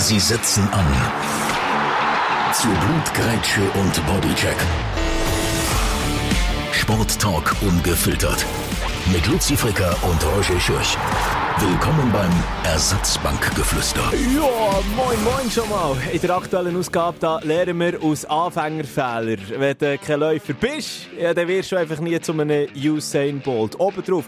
Sie setzen an. Zu Blutgrätsche und Bodycheck. Sporttalk ungefiltert. Mit Luzi Fricker und Roger Schürch. Willkommen beim Ersatzbankgeflüster. Ja, moin moin schon mal. In der aktuellen Ausgabe da lernen wir aus Anfängerfehlern. Wenn du kein Läufer bist, ja, dann wirst du einfach nie zu einem Usain Bolt. Obendrauf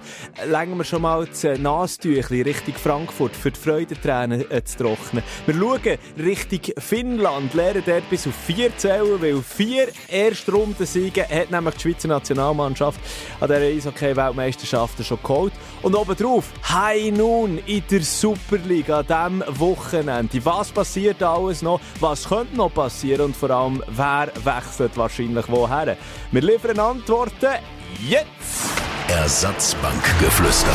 legen wir schon mal das Nastüchli Richtung Frankfurt für die Freudentränen äh, zu trocknen. Wir schauen Richtung Finnland, lernen dort bis auf vier zählen, weil vier Erstrundensiege hat nämlich die Schweizer Nationalmannschaft an dieser Eishockey-Weltmeisterschaft schon geholt. Und obendrauf, High nun in der Superliga an diesem Wochenende. Was passiert alles noch? Was könnte noch passieren? Und vor allem, wer wechselt wahrscheinlich woher? Wir liefern Antworten jetzt! Ersatzbankgeflüster.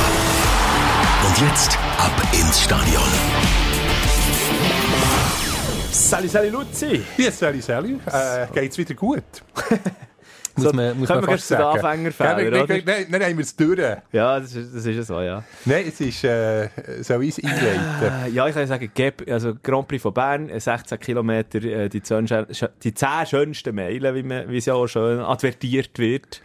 Und jetzt ab ins Stadion. Salut, salut Luzi! Ja, salut, salut. Äh, geht's wieder gut? So, können wir gleich zu den Anfängerfehlern, Nein, oder? nein, nein, nein, haben wir es durch. Ja, das ist, das ist so, ja. Nein, es ist, äh, soll ich es einleiten? Äh, Ja, ich kann sagen, Gap, also Grand Prix von Bern, äh, 16 Kilometer, äh, die 10, schö- die 10 schönsten Meilen, wie, man, wie es ja auch schön advertiert wird.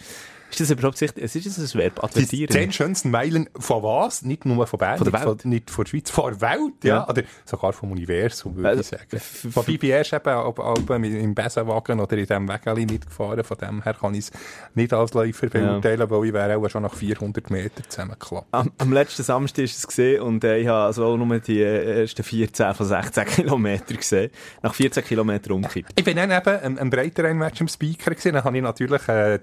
Ist das überhaupt sicht? Es ist das ein Verb, Die advertieren? zehn schönsten Meilen von was? Nicht nur von Bern, Von der Welt. Von, nicht von der Schweiz, von der Welt, ja. Ja. Oder sogar vom Universum, würde Also, ich sagen. Wobei, bin erst eben ab, ab, im Besenwagen oder in diesem Wägeli mitgefahren. Von dem her kann ich es nicht als Läufer beurteilen, weil ich wäre auch schon nach 400 Metern zusammengeklappt. Am, am letzten Samstag ist es gesehen und äh, ich habe also nur die äh, ersten 14 von 16 Kilometern gesehen. Nach 14 Kilometern umgekippt. Ich bin dann eben ein, ein Breiterein-Match im Speaker gesehen. Dann habe ich natürlich äh,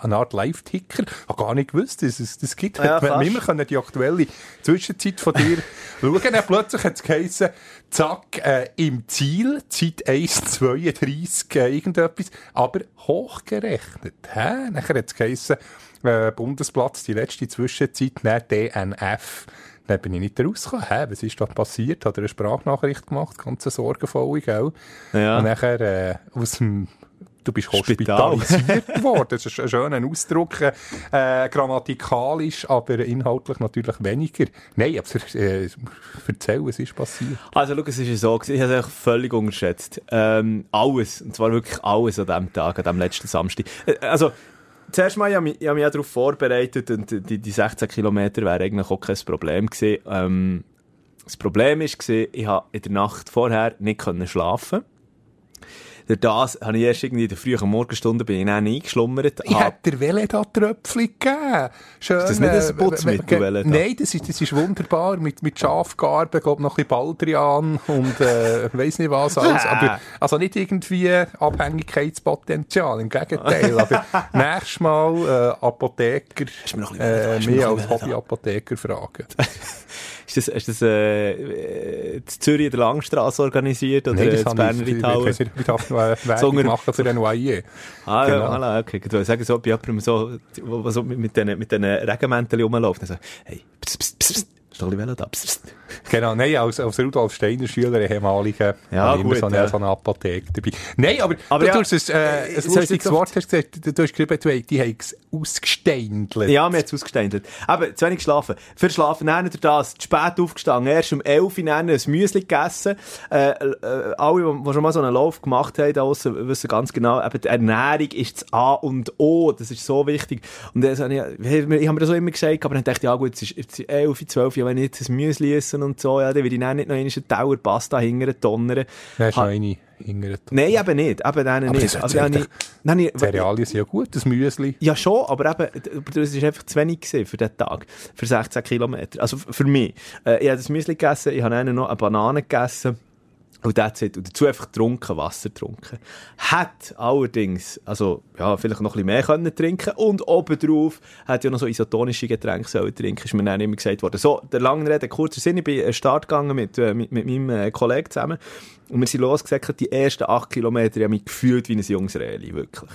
eine Art Live-Ticker. Ich habe gar nicht gewusst, dass es das gibt. Ja, wir immer können die aktuelle Zwischenzeit von dir schauen. Dann plötzlich hat es geheißen, zack, äh, im Ziel, Zeit 1,32 äh, irgendetwas, aber hochgerechnet. Hä? Nachher hat es geheißen, äh, Bundesplatz, die letzte Zwischenzeit, nicht DNF. Dann bin ich nicht rausgekommen. Hä, was ist da passiert? Hat er eine Sprachnachricht gemacht? Ganz eine sorgenvolle, gell? Ja. Und nachher äh, aus dem Du bist Spital. hospitalisiert worden. Das ist ein schöner Ausdruck, äh, grammatikalisch, aber inhaltlich natürlich weniger. Nein, aber äh, erzähl, was ist passiert? Also, schau, es ist so, ich habe es völlig unterschätzt. Ähm, alles, und zwar wirklich alles an diesem Tag, an diesem letzten Samstag. Äh, also, zuerst mal, ich habe mich, ich habe mich auch darauf vorbereitet und die, die 16 Kilometer wären eigentlich auch kein Problem gewesen. Ähm, das Problem war, ich habe in der Nacht vorher nicht können schlafen durch das habe ich erst irgendwie in der frühen Morgenstunde bin ich dann eingeschlummert. Ich habe- hätte dir Veleda Tröpfchen gegeben. Schön, Ist das nicht ein äh, Putzmittel, äh? Nein, das ist, das ist wunderbar. Mit, mit Schafgarben, glaub noch ein bisschen Baldrian und äh, weiss nicht was alles. Aber, also nicht irgendwie Abhängigkeitspotenzial, im Gegenteil. Aber nächstes Mal äh, Apotheker, äh, mehr als Hobbyapotheker fragen. Ist das, ist das äh, äh, in Zürich in der Langstrasse organisiert oder äh, in Berner ich, ich, unter- machen für den Noyer. Ah, Genau. ja, voilà, okay. Ich sagen, so bei jemandem so, so mit, mit diesen mit den Regenmänteln rumläuft. Dann so, hey, pss, pss, pss, ist doch ein bisschen. Genau, nein, als, als Rudolf Steiner Schüler, ehemaliger, Ja, habe ich immer gut, so eine, ja. so eine Apotheke dabei. Nein, aber, Aber du, ja, du hast ein, äh, äh, ein ich lustiges Wort hast gesagt, du, du hast geschrieben, du, die haben es ausgesteindelt. Ja, mir hat es ausgesteindelt. Aber zu wenig geschlafen. Für Schlafen dann durch das, zu spät aufgestanden, erst um 11 Uhr dann ein Müsli gegessen. Äh, äh, alle, die schon mal so einen Lauf gemacht haben, da draussen, wissen ganz genau, eben die Ernährung ist das A und O, das ist so wichtig. Und das habe ich, ich habe mir das auch immer gesagt, aber dann dachte ich, ja gut, es ist, jetzt ist 11, 12 Uhr, wenn ich jetzt ein Müsli esse und so, ja, dann will ich dann nicht noch einen Tower Pasta hingern, donnern. Ha- noch eine hingert. Nein, eben nicht, eben dann Aber nicht. das Also, dann ich, dann ich, Cerealien sind ja gut, das Müsli. ja, schon, aber eben, aber das war einfach zu wenig für diesen Tag. Für 16 Kilometer. Also für mich. Äh, ich habe das Müsli gegessen, ich habe dann noch eine Banane gegessen. Und that's it. Und dazu einfach getrunken, Wasser getrunken. Hat allerdings, also, ja, vielleicht noch ein bisschen mehr können trinken. Und obendrauf hat ja noch so isotonische Getränke sollen trinken. Ist mir dann immer gesagt worden. So, der langen Rede, kurzer Sinn. Ich bin an den Start gegangen mit, äh, mit, mit meinem äh, Kollegen zusammen. Und wir sind losgesagt, die ersten acht Kilometer, ich habe mich gefühlt wie ein junges Reli, wirklich.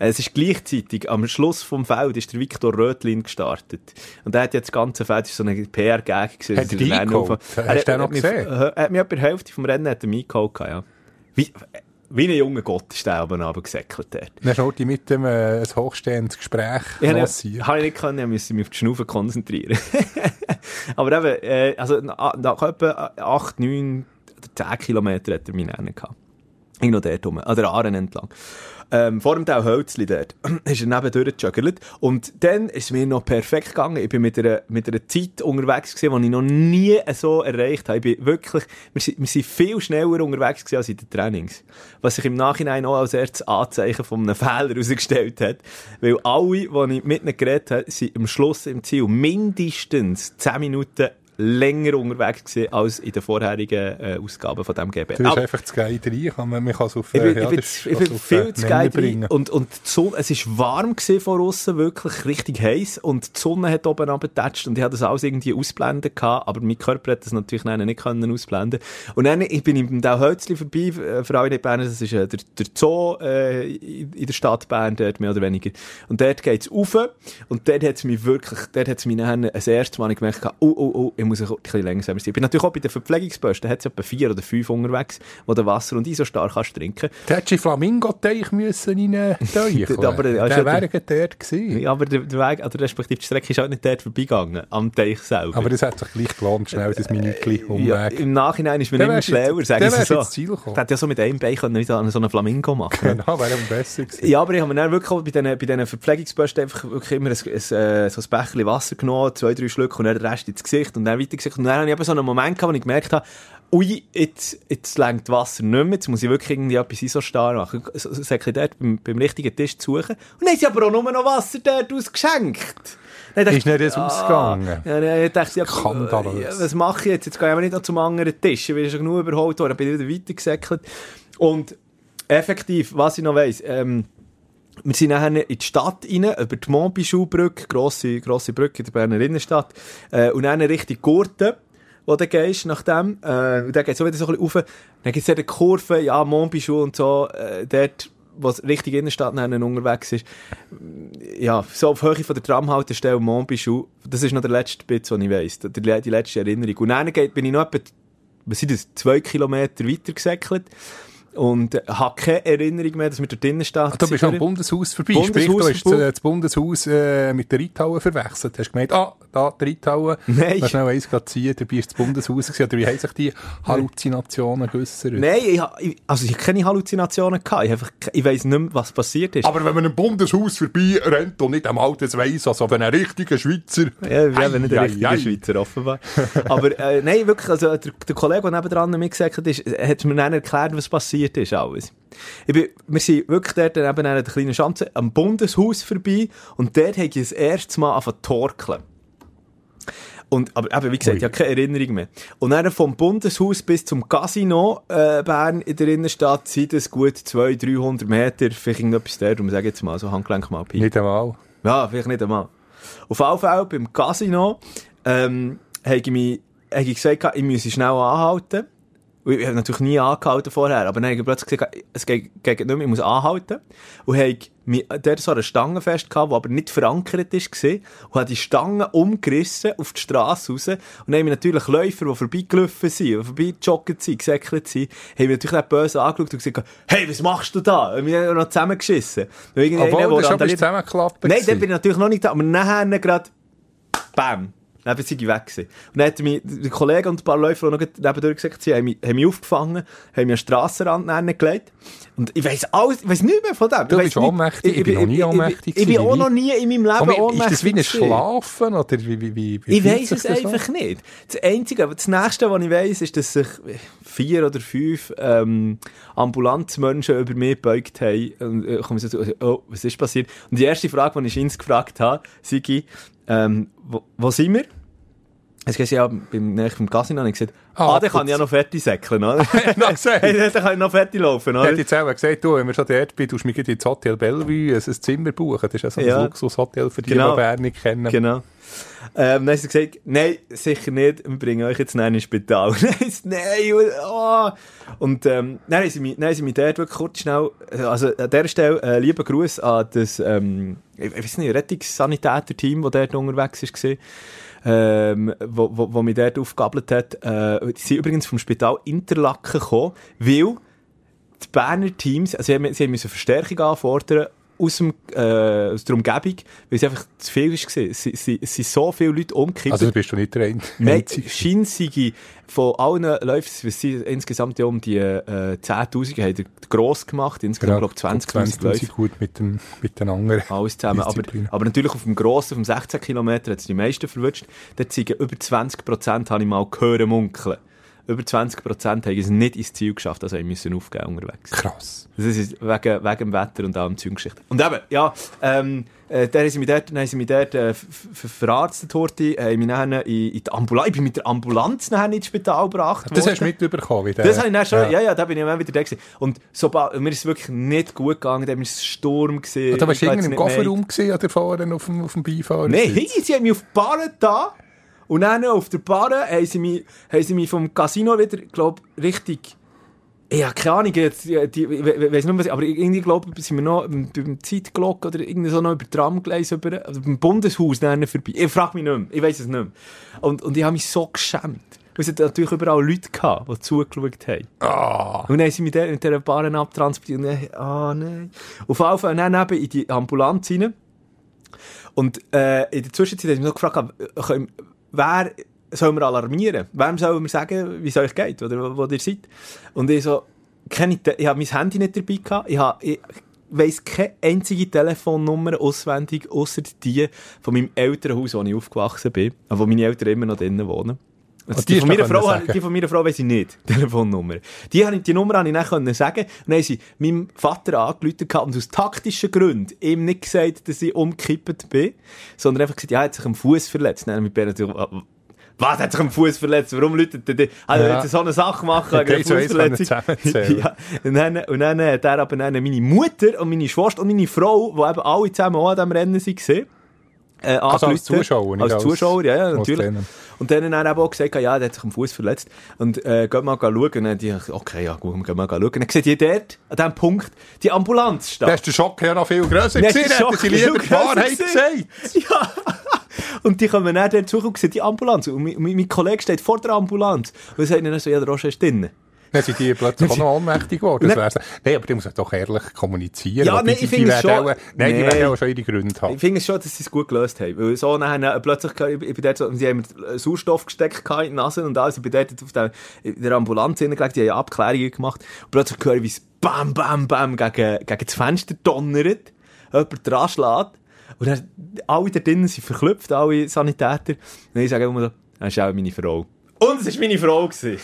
Es ist gleichzeitig, am Schluss vom Feld ist der Viktor Rötlin gestartet. Und der hat jetzt das ganze Feld, das ist so eine PR-Gag gewesen. Hat er er eingeholt? Hast Er du den noch gesehen? Er hat mich etwa die Hälfte vom Rennen hat er eingeholt, ja. Wie, wie ein junger Gott ist der oben runtergesäckelt dort. Dann hast du mit dem äh, ein hochstehendes Gespräch Ich habe lanciert. habe ich nicht können, ich musste mich auf die Schnaufe konzentrieren. Aber eben, äh, also na- nach etwa 8, 9, 10 Kilometer hat er mich nennen gehabt. Irgendwo dort rum, an der Aaren entlang. Ähm, vor dem Teil Hölzli dort, ist er neben durchgejuggelt. Und dann ist es mir noch perfekt gegangen. Ich bin mit einer, mit einer Zeit unterwegs gewesen, die ich noch nie so erreicht habe. Ich bin wirklich, wir sind, wir sind viel schneller unterwegs gewesen als in den Trainings. Was sich im Nachhinein auch als erstes Anzeichen von einem Fehler herausgestellt hat. Weil alle, die ich mit ihnen geredet habe, sind am Schluss im Ziel mindestens 10 Minuten länger unterwegs gewesen als in den vorherigen äh, Ausgaben von dem GB. Du bist einfach zu geil rein, kann man, man kann es auf, ich bin, äh, ich ja, bin, das- ich bin auf, viel äh, zu Nenner geil rein. Und, und die Sonne, es war warm gewesen von außen, wirklich richtig heiß und die Sonne hat oben abgetatscht und ich hatte das alles irgendwie ausblenden gehabt, aber mein Körper hat das natürlich dann nicht können ausblenden. Und dann ich bin ich Dau Hölzli vorbei, äh, für alle nicht Bern, das ist äh, der, der Zoo äh, in in der Stadt Bern, dort mehr oder weniger. Und dort geht's rauf und dort hat's mich wirklich, dort hat's mich dann das erste Mal gemerkt, oh, oh, oh, ich muss ein bisschen langsamer sein. Ich bin natürlich auch bei den Verpflegungsbösten, da hat's etwa vier oder fünf unterwegs, wo du Wasser und Isostar kannst trinken. Da hättest du Flamingo-Teich müssen rein teucheln. Aber, ja, der ja- wäre gerade dort gewesen. Ja, aber der, der Weg, oder respektive die Strecke ist halt nicht dort vorbeigegangen, am Teich selber. Aber das hat sich gleich gelohnt, schnell das Minütchen ja, Umweg. Im Nachhinein ist du jetzt- schlauer, sagen sie so. ins Ziel gekommen. Der hätte ja so mit einem Bein können so einen Flamingo machen Genau, wäre besser gewesen. Ja, aber ich habe mir dann wirklich auch bei diesen, bei diesen Verpflegungsbösten einfach wirklich immer ein, ein, äh, so ein Becherchen Wasser genommen, zwei, drei Schlücke und dann den Rest ins Gesicht und dann weiter Gesicht. Und dann habe ich eben so einen Moment gehabt, wo ich gemerkt habe, ui, jetzt, jetzt lenkt Wasser nicht mehr, jetzt muss ich wirklich irgendwie etwas Isostar machen. So, so, so dort beim, beim richtigen Tisch zu suchen. Und dann haben sie aber auch nur noch Wasser dort ausgeschenkt. Dann dachte Ist nicht das ausgegangen? Ja, dann dachte ich, ja, ja, was mache ich jetzt? Jetzt gehe ich aber nicht noch zum anderen Tisch. Ich bin schon genug überholt worden, dann bin ich wieder weitergesäckelt. Und effektiv, was ich noch weiss, ähm, wir sind nachher in die Stadt rein, über die Montbichou-Brücke, grosse, grosse Brücke in der Berner Innenstadt, äh, und dann Richtung Gurten, wo du gehst, nach dem, äh, und dann geht's auch wieder so ein bisschen rauf, dann gibt's eine Kurve, ja, Montbichou und so, äh, dort, wo es Richtung Innenstadt nachher unterwegs ist, ja, so auf Höhe von der Tramhaltestelle Montbichou, das ist noch der letzte Bit, den ich weiss, die, die letzte Erinnerung. Und dann geht, bin ich noch etwa, was sind das, zwei Kilometer weiter gesäckelt und äh, habe keine Erinnerung mehr, dass wir dort drinnen stehen. Ach, du bist am Bundeshaus vorbei. Bundeshaus Sprich, du hast äh, das Bundeshaus äh, mit der Reithalle verwechselt. Hast gemeint, ah, da die Reithalle. Nein. Hast schnell eins ziehen, dabei ist das Bundeshaus gewesen. Oder wie haben sich die Halluzinationen geäussert? Nein, ich, also ich habe keine Halluzinationen gehabt. Ich, einfach, ich weiss nicht mehr, was passiert ist. Aber wenn man im Bundeshaus vorbei rennt und nicht einmal das weiss, also wenn ein richtiger Schweizer... Ja, wir haben nicht der Ei, richtige ei, ei. Schweizer, offenbar. Aber äh, nein, wirklich, also der, der Kollege, der nebendran mir gesagt hat, ist, hat mir dann erklärt, was passiert ist alles. Ich bin, wir sind wirklich dort neben einer kleinen Schanze am Bundeshaus vorbei und dort habe ich das erste Mal angefangen zu torkeln. Und, aber eben, wie gesagt, Ui. ich habe keine Erinnerung mehr. Und dann vom Bundeshaus bis zum Casino äh, Bern in der Innenstadt sind es gut 200, 300 Meter, vielleicht irgendetwas dort, und sage jetzt mal, so Handgelenk mal Pi. Nicht einmal. Ja, vielleicht nicht einmal. Auf jeden Fall beim Casino ähm, habe ich, mich, habe ich gesagt, ich müsse schnell anhalten. Und Ich habe natürlich nie angehalten vorher, aber dann habe ich plötzlich gesagt, es geht, geht nicht mehr, ich muss anhalten. Und habe mich dort so eine Stange festgehabt, die aber nicht verankert war, und habe die Stange umgerissen auf die Straße raus. Und dann haben mich natürlich Läufer, die vorbeigelaufen sind, die vorbeigejoggt sind, gesäckelt sind, haben mich natürlich nicht böse angeschaut und gesagt, hey, was machst du da? Und wir haben noch zusammengeschissen. Obwohl, schon bist randaliert- du zusammengeklappt. Nein, dann bin ich natürlich noch nicht da. Aber nachher gerade, bam, dann bin ich weg gewesen. Und dann hat mich der Kollege und ein paar Läufer, die noch nebendurch gesagt haben, haben mich, haben mich aufgefangen, haben mich an den Strassenrand gelegt. Und ich weiss alles, ich weiss nicht mehr von dem. Du Ich bist ohnmächtig. Ich bin noch nie ohnmächtig Ich, ich, bin auch noch nie in meinem Leben Aber ohnmächtig ist das wie ein. Schlafen? Oder wie, wie, wie, wie Ich weiss es einfach nicht. Das Einzige, aber das Nächste, was ich weiss, ist, dass sich vier oder fünf ähm, Ambulanzmenschen über mich gebeugt haben. Und äh, kommen so, zu- oh, was ist passiert? Und die erste Frage, die ich Ins gefragt habe, sei, ähm, wo, wo sind wir? Es geht ja beim nächsten Casino, ich gesagt, Ah, ah, dann kann ich ja noch fertig säckeln, oder? noch gesagt. Dann kann ich noch fertig laufen, Er oder? hat jetzt auch gesagt, du, wenn wir schon dort bin, tust du mich ins Hotel Bellevue ein Zimmer buchen. Das ist ja so ein Ja. Luxushotel für die, Genau. die Bern nicht kennen. Genau. Ähm, dann hat sie gesagt, nein, sicher nicht, wir bringen euch jetzt näher ins Spital. Sie, nein, oh. Und ähm, dann haben sie mich, dann haben sie mich dort wirklich kurz schnell, also an dieser Stelle, äh, lieber Gruß an das, ähm, ich, ich weiß nicht, Rettungssanitäter-Team, das dort unterwegs war, ähm, wo, wo, wo mich dort aufgegabelt hat. Äh, die sind übrigens vom Spital Interlaken gekommen, weil die Berner Teams, also sie haben, sie haben Verstärkung anfordern aus, dem, äh, aus der Umgebung, weil es einfach zu viel war. Es, es, es sind so viele Leute umgekippt. Also bist du nicht der Einzige. Scheinsiege von allen Läufen, es sind insgesamt ja um die äh, 10'000 haben gross gemacht, insgesamt glaube ich 20'000 Läufe. gut mit, dem, mit den anderen. Alles zusammen. Aber, aber natürlich auf dem grossen, auf dem 16 Kilometer hat es die meisten verwünscht. Dort sind über 20 Prozent, habe ich mal gehört, munkeln. Über 20 Prozent haben es nicht ins Ziel geschafft, also haben müssen aufgeben unterwegs. Krass. Das ist wegen, wegen dem Wetter und allem Zeuggeschichte. Und eben, ja, ähm, äh, dann haben sie mich dort, dann haben sie mich dort äh, ver- ver- verarztet, Horti, äh, mich dann in, in die Ambulanz, ich bin mit der Ambulanz nachher ins Spital gebracht Das worden. hast du mitbekommen, wie der... Das habe ich dann schon, ja, ja, da bin ich dann wieder da gewesen. Und sobald, mir ist es wirklich nicht gut gegangen, da war es Sturm gewesen. Oder warst du irgendwie im. Kofferraum gesehen oder vorne auf dem, auf dem Beifahrer? Nein, sie haben mich auf die Barre da und dann auf der Barre haben sie mich, haben sie mich vom Casino wieder, glaube richtig, ja, keine Ahnung, jetzt, die, die, ich we- weiss nicht mehr, was, aber irgendwie, glaube ich, sind wir noch beim, Zeitglock oder irgendwie so noch über Tramgleis, über, also beim Bundeshaus dann vorbei. Ich frage mich nicht mehr, ich weiß es nicht mehr. Und, und ich habe mich so geschämt. Es hat natürlich überall Leute gehabt, die zugeschaut haben. Ah, Und dann mich der, mit dieser Bahn abtransportiert. Und dann, ah, nein. Auf jeden Fall dann eben in die Ambulanz rein. Und äh, in der Zwischenzeit haben mich noch gefragt, können, wer soll wir alarmieren? Wem sollen wir sagen, wie es euch geht oder wo, wo ihr seid? Und ich so, ich, ich habe mein Handy nicht dabei gehabt. Ich, habe, ich weiss keine einzige Telefonnummer auswendig, außer die von meinem Elternhaus, wo ich aufgewachsen bin, wo meine Eltern immer noch drinnen wohnen. Also die von meiner Frau, habe- die von meiner Frau weiss ich nicht, die Telefonnummer. Die, habe ich, die Nummer habe ich dann können sagen. Und dann haben sie meinem Vater gehabt und aus taktischen Gründen ihm nicht gesagt, dass ich umgekippt bin, sondern einfach gesagt, ja, er hat sich am Fuß verletzt. Dann mir natürlich, was hat sich am Fuß verletzt? Warum läutet der? die- Also, Ja. so eine Sache machen, können Fußverletzung. ja. Und dann, und dann hat er aber dann meine Mutter und meine Schwester und meine Frau, die eben alle zusammen auch an diesem Rennen waren, äh, Also als. Zuschauer, nicht Als als- Zuschauer, ja, ja, natürlich. Trainer. Und dann hat eben auch gesagt, ja, der hat sich am Fuß verletzt. Und, äh, geht mal schauen. Und dann die, okay, ja, gut, gehen mal schauen. Und dann sieht ihr dort, an diesem Punkt, die Ambulanz stehen. da ist der Schock ja noch viel grösser Dann gewesen. Hätten Schock sie lieber die Wahrheit grösser gesagt. Ja. Und die kommen dann dort suchen und sehen die Ambulanz. Und mein, mein, Kollege steht vor der Ambulanz. Und sagt ihnen so, ja, der Roger ist drinnen. Dann sind die plötzlich auch noch ohnmächtig geworden. Nein, aber die muss doch ehrlich kommunizieren. Ja, nein, ich finde es schon- auch- Nein, die werden auch schon ihre Gründe haben. Ich finde es schon, dass sie es gut gelöst haben. Weil so nachher, äh, plötzlich, ich, ich bin dort so, sie haben Sauerstoff gesteckt in die Nase und alles. Ich bin dort auf der, in der Ambulanz hingelegt, die haben Abklärungen gemacht. Und plötzlich höre ich, wie es bam, bam, bam gegen, gegen das Fenster donnert, jemand dran schlägt. Und dann, alle da drinnen sind verklüpft, alle Sanitäter. Und ich sage immer so, das ist auch meine Frau. Und es war meine Frau. Gewesen.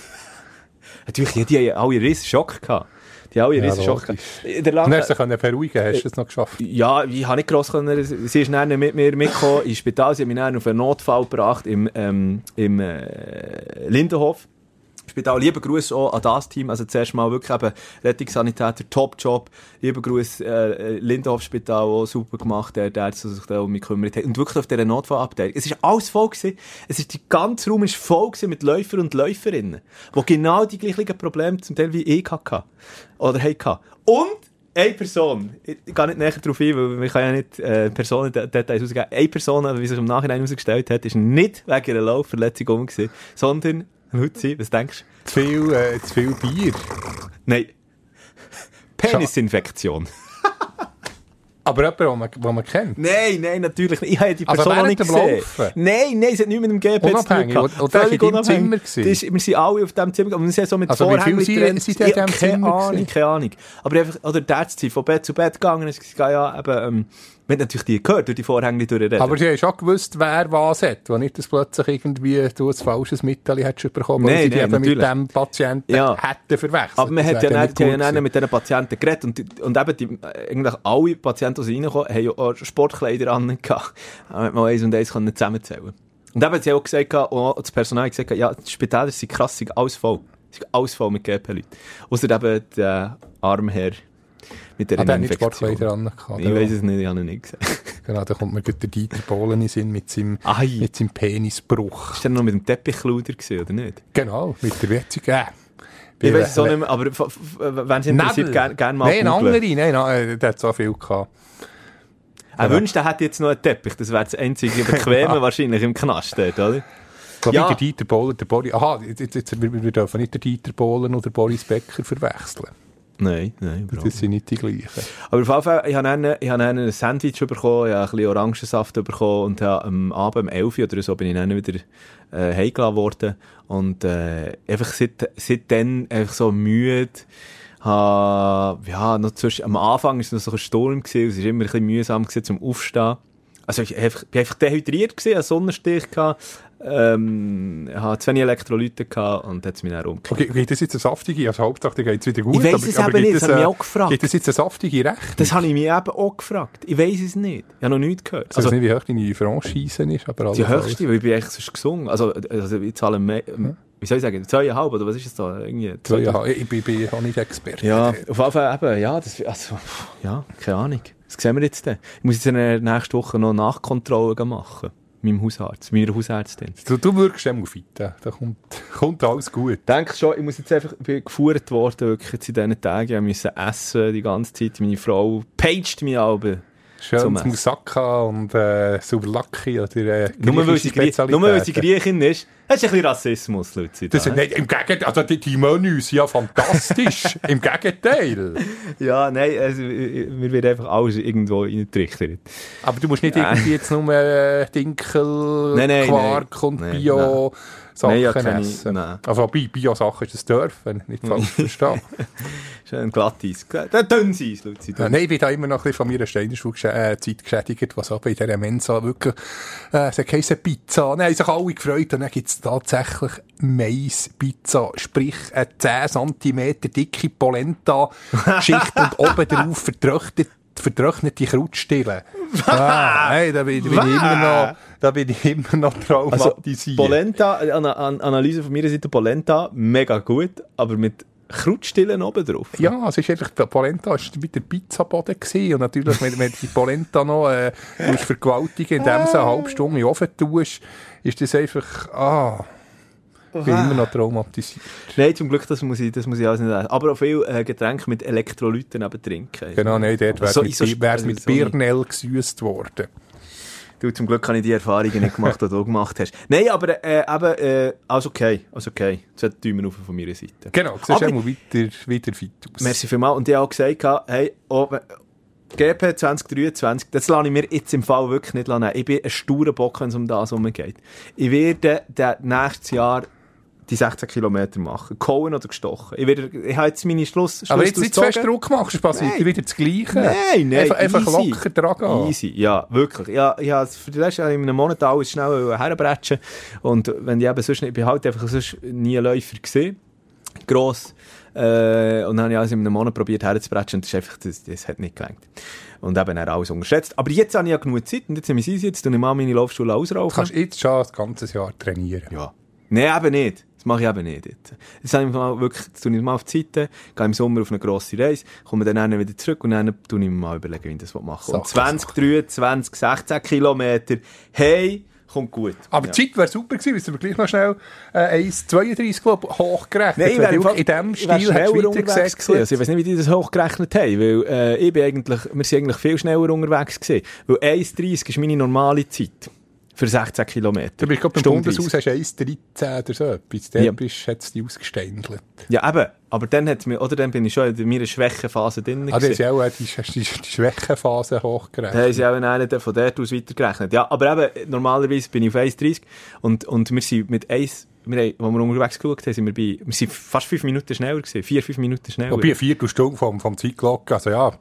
Natürlich, die, die haben alle einen riesen Schock gehabt. Die haben alle einen Ja, riesen Schock gehabt. Der Lang- hast du sie beruhigen Hast du es noch geschafft? ja, ich habe nicht gross können. Sie ist dann mit mir mitgekommen ins Spital. Sie hat mich dann auf einen Notfall gebracht im, ähm, im äh, Lindenhof. Spital. Lieber Gruß auch an das Team. Also zuerst mal wirklich eben Rettungssanitäter, Top-Job. Lieber Gruß äh, Lindenhof-Spital, auch super gemacht, der, der sich da um mich gekümmert hat. Und wirklich auf dieser Notfallabteilung. Es ist alles voll gewesen. Es ist, die ganze Raum ist voll gewesen mit Läufer und Läuferinnen, die genau die gleichen Probleme zum Teil wie ich hatte. Oder hatten. Und eine Person, ich, gehe nicht näher darauf ein, weil wir ja nicht äh, Personendetails rausgeben. Eine Person, wie sich im Nachhinein herausgestellt hat, ist nicht wegen einer Laufverletzung um gewesen, Luzi, was denkst du? Zu viel, äh, zu viel Bier. Nein. Penisinfektion. Aber jemand, den man, man kennt. Nein, nein, natürlich nicht. Ich habe die Also Person während nicht gesehen. Laufen? Nein, nein, es hat nichts mit dem GP zu tun gehabt. Und- und das war in deinem. Zimmer? Das ist, wir sind alle auf diesem Zimmer, aber wir sind so mit Also wie Vorhängen viele sind- drin. sind in diesem Ja, keine Zimmer Ahnung, keine Ahnung. Aber einfach, oder die Ärzte sind von Bett zu Bett gegangen, es gesagt, ja, eben, ähm, wir haben natürlich die gehört, durch die Vorhänge durchreden. Aber sie haben schon gewusst, wer was hat. Wenn nicht, dass plötzlich irgendwie du ein falsches Mittel hättest bekommen, weil Nein, sie die nein, eben mit natürlich. dem Patienten Ja. hätten verwechselt. Aber man Das hat ja, nicht nicht, haben gut ja mit diesen Patienten geredet und, und eben die, eigentlich alle Patienten, die reinkommen, haben ja auch Sportkleider an gehabt. Da hat man eins und eins zusammenzählen. Und eben hat sie auch gesagt, und das Personal hat gesagt, ja, die Spitäler sind krass, sind alles voll. sind alles voll mit GP-Leuten. Außer eben der Armherr mit der Ah, der hat Infektion. Gehabt, Ich weiß es nicht, ich habe ihn nicht gesehen. Genau, da kommt mir gerade der Dieter Bohlen in Sinn mit seinem, Ei. mit seinem Penisbruch. Ist der noch mit dem Teppichluder gewesen, oder nicht? Genau, mit der jetzigen. Äh, Ich weiß es auch nicht mehr, aber wenn Sie interessiert, gerne gern mal Nein, andere. Nein, nein, der hat so viel gehabt. Er wünscht, er hätte jetzt noch einen Teppich. Das wäre das einzige Bequeme wahrscheinlich im Knast dort, oder? Ich glaube, Ja. der Dieter Bohlen, der Boris, aha, jetzt, jetzt, jetzt, wir, wir dürfen nicht den Dieter Bohlen oder Boris Becker verwechseln. Nein, nein, überhaupt Das sind nicht die gleichen. Aber auf jeden Fall, ich habe dann, ich habe dann ein Sandwich bekommen, ich habe ein bisschen Orangensaft bekommen und habe am Abend um 11 Uhr oder so bin ich dann wieder äh, heimgeladen worden. Und äh, einfach seit, seitdem einfach so müde. Habe, ja, noch zwischen, am Anfang war es noch so ein Sturm, gewesen, es war immer ein bisschen mühsam gewesen, zum Aufstehen. Also ich einfach, bin einfach dehydriert gewesen, einen Sonnenstich gehabt, ähm, hatte zu wenig Elektrolyte gehabt und hat es mich dann umgekehrt. Okay, geht das jetzt eine saftige? Also Hauptsache, geht es wieder gut. Ich weiss es eben geht nicht, das habe ich äh, auch gefragt. Geht das jetzt eine saftige Rechnung? Das habe ich mich eben auch gefragt. Ich weiß es nicht. Ich habe noch nichts gehört. Also, ich weiß nicht, wie hoch deine Franchise ist, aber Die höchste, weil ich bin eigentlich sonst gesungen. Also, also ich zahle mehr, wie soll ich sagen, zweieinhalb, oder was ist es da? Irgendwie ja, ich bin, bin auch nicht Experte. Ja, auf jeden Fall eben, ja, das, also, ja, keine Ahnung. Was sehen wir jetzt denn? Ich muss jetzt in der nächsten Woche noch Nachkontrollen machen. Meinem Hausarzt, meiner Hausärztin. Du, du wirkst immer fit, da kommt, kommt alles gut. Ich denke schon, ich muss jetzt einfach, ich bin gefuhrt worden, wirklich jetzt in diesen Tagen. Ich musste essen die ganze Zeit. Meine Frau paged mich aber. Schön Moussaka und äh, Souvlaki oder äh, Nur weil, sie. Griechin ist. Das ist ein bisschen Rassismus, Luzi. Das da. sind, nicht, Im Gegenteil, also die, die Menüs sind ja fantastisch. Im Gegenteil. Ja, nein, also, mir wird einfach alles irgendwo reingetrichtert. Aber du musst nicht irgendwie jetzt nur äh, Dinkel, Nein, nein, Quark nein. und Nein, Bio Sachen Nein, ja, essen. nein. Also bei Bio-Sachen ist das dürfen, nicht falsch verstehen. Schön glatteis. Der dünn sein, Luzi. Ja, nein, ich bin da immer noch ein bisschen von meiner Steinerschulzeit geschädigt, was aber in dieser Mensa wirklich, äh, es heisst Pizza. Dann haben sich alle gefreut und dann gibt es tatsächlich Mais-Pizza, sprich eine 10 cm dicke Polenta-Schicht und oben drauf vertrocknet vertrocknete Krautstille. ah, hey, da bin, da bin ich immer noch, da bin ich immer noch Also, traumatisiert. Polenta, Ana An Analyse von meiner Seite, Polenta, mega gut, aber mit Krautstillen oben drauf. Ja, es ist einfach, die Polenta war mit der Pizzaboden gewesen. und natürlich, wenn, wenn du die Polenta noch äh, musst vergewaltigen, indem du eine halbe Stunde in den Ofen tust, ist das einfach, ah, bin immer noch traumatisiert. Nein, zum Glück, das muss ich, das muss ich alles nicht essen. Aber auch viel äh, Getränke mit Elektrolyten eben trinken. Genau, nein, dort wäre es So mit, mit so nicht. Birnell gesüßt worden. Du, zum Glück habe ich die Erfahrungen nicht gemacht, die du gemacht hast. Nein, aber äh, eben, äh, alles okay, alles okay. Das hat Daumen auf von meiner Seite. Genau, siehst Aber- mal weiter, wieder fit aus. Merci vielmals. Und ich habe auch gesagt, hey, oh, GP 2023, das lasse ich mir jetzt im Fall wirklich nicht nehmen. Ich bin ein sturer Bock, wenn es um das geht. Ich werde nächstes Jahr die 16 Kilometer machen. Gehauen oder gestochen. Ich, werde, ich habe jetzt meine Schluss, aber jetzt nicht zu fest. Druck machst, es passiert Nein. wieder das Gleiche. Nein, nein, Einfach, einfach locker dran gehen. Easy, ja, wirklich. Ja, ich habe für die letzten in einem Monat alles schnell herbrechen Und wenn ich eben sonst nicht, ich bin halt einfach sonst nie Läufer gesehen. Gross. Äh, und dann habe ich alles in einem Monat probiert herzubrechen und das ist einfach, das, das hat nicht gelangt. Und eben dann alles unterschätzt. Aber jetzt habe ich ja genug Zeit und jetzt nehme ich es easy, jetzt tue ich mal meine Laufschule Du ausrauchen. kannst jetzt schon das ganze Jahr trainieren. Ja. Nein, eben nicht. Das mache ich eben nicht. Jetzt, jetzt habe ich mal wirklich, tue ich mal auf die Seite, gehe im Sommer auf eine grosse Reise, komme dann dann wieder zurück und dann tue ich mir mal überlegen, wie ich das machen will. Und Sache, 20, 23, 16 Kilometer, hey, kommt gut. Aber ja. die Zeit wäre super gewesen, weil du gleich noch schnell äh, 1,32 glaub, hochgerechnet. Nein, ich Wenn du Fall- in wäre Stil hättest schneller unterwegs gewesen. Also ich weiß nicht, wie die das hochgerechnet haben, weil äh, ich bin eigentlich, wir sind eigentlich viel schneller unterwegs gewesen. Weil 1,30 ist meine normale Zeit für 16 Kilometer. Du bist gerade beim. Bundeshaus, hast 1,13 oder so etwas. Dort Ja. bist, hat es dich ausgeständelt. Ja, eben. Aber dann hat mir, oder dann bin ich schon in meiner Schwächephase drin. Ah, das ist ja auch äh, die, die, die Schwächephase Da hochgerechnet. haben sie auch einen von dort aus weitergerechnet. Ja, aber eben, normalerweise bin ich auf 1,30 und, und wir sind mit 1, wir haben, als wir unterwegs geschaut haben, sind wir bei, wir sind fast 5 Minuten schneller gewesen. 4, 5 Minuten schneller. Wobei eine Viertelstunde vom, vom Zeitglock, also ja,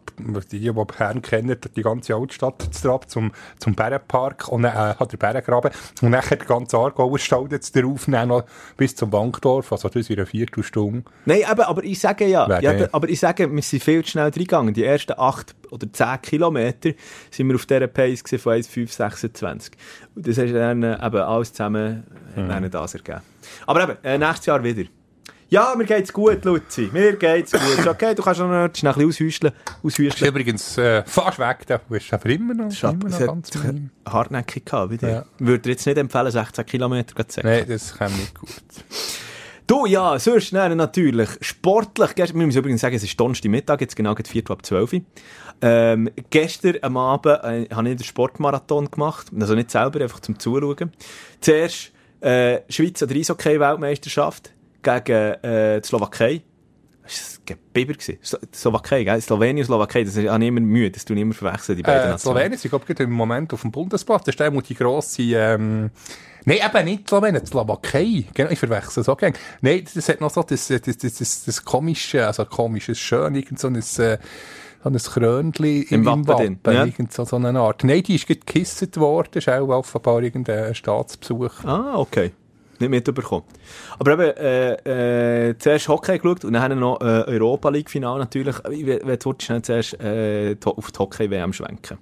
die, die Bern kennen, die ganze Altstadt zu Trab zum, zum Bärenpark und dann äh, hat der Bärengraben und dann der ganze Aargauer Stall jetzt darauf, noch bis zum Bankdorf, also das ist eine Viertelstunde. Nein, eben, aber ich sage ja, ja aber, ich sage, wir sind viel zu schnell reingegangen. Die ersten 8 oder 10 Kilometer sind wir auf dieser Pace von 1,526. Und das hat dann äh, eben alles zusammen Mhm. äh, dann das ergeben. Aber eben, äh, nächstes Jahr wieder. Ja, mir geht's gut, Luzi. Mir geht's gut. Okay, du kannst noch ein bisschen aushüsteln. Aushüsteln. übrigens äh, fast weg, da bist du aber immer noch, Schade, immer noch ganz hartnäckig gehabt, wieder. Ja. Würde dir jetzt nicht empfehlen, 16 Kilometer zu Nein, das kann nicht gut. Du, ja, sonst, nein, natürlich. Sportlich, wir müssen übrigens sagen, es ist Donnerstagmittag, jetzt genau geht Viertel ab 12 Uhr. Ähm, gestern am Abend äh, habe ich den Sportmarathon gemacht. Also nicht selber, einfach zum Zuschauen. Zuerst äh, Schweiz an der Eishockey-Weltmeisterschaft gegen äh, die Slowakei. Das war Biber. Slo Slowakei, gell? Slowenien und Slowakei, das ist auch immer müde, das tun immer verwechseln, die beiden Äh, Slowenien sind, glaube ich, im Moment auf dem Bundesplatz. Das ist der, wo die grosse, ähm, Nein, eben nicht Slowenien, die Slowakei. Genau, ich verwechsel es auch gerne. Nein, das hat noch so das, das, das, das, das komische, also komisches Schön, irgend so ein, äh, so ein Krönchen Im Wappen drin, ja. irgend so, so eine Art. Nein, die ist gekisset worden, das ist auch offenbar irgendein Staatsbesuch. Ah, okay. Nicht mitbekommen. Aber eben, äh, äh, zuerst Hockey geschaut und dann noch äh, Europa League Final natürlich. Ich würde schnell zuerst äh, auf die Hockey WM schwenken.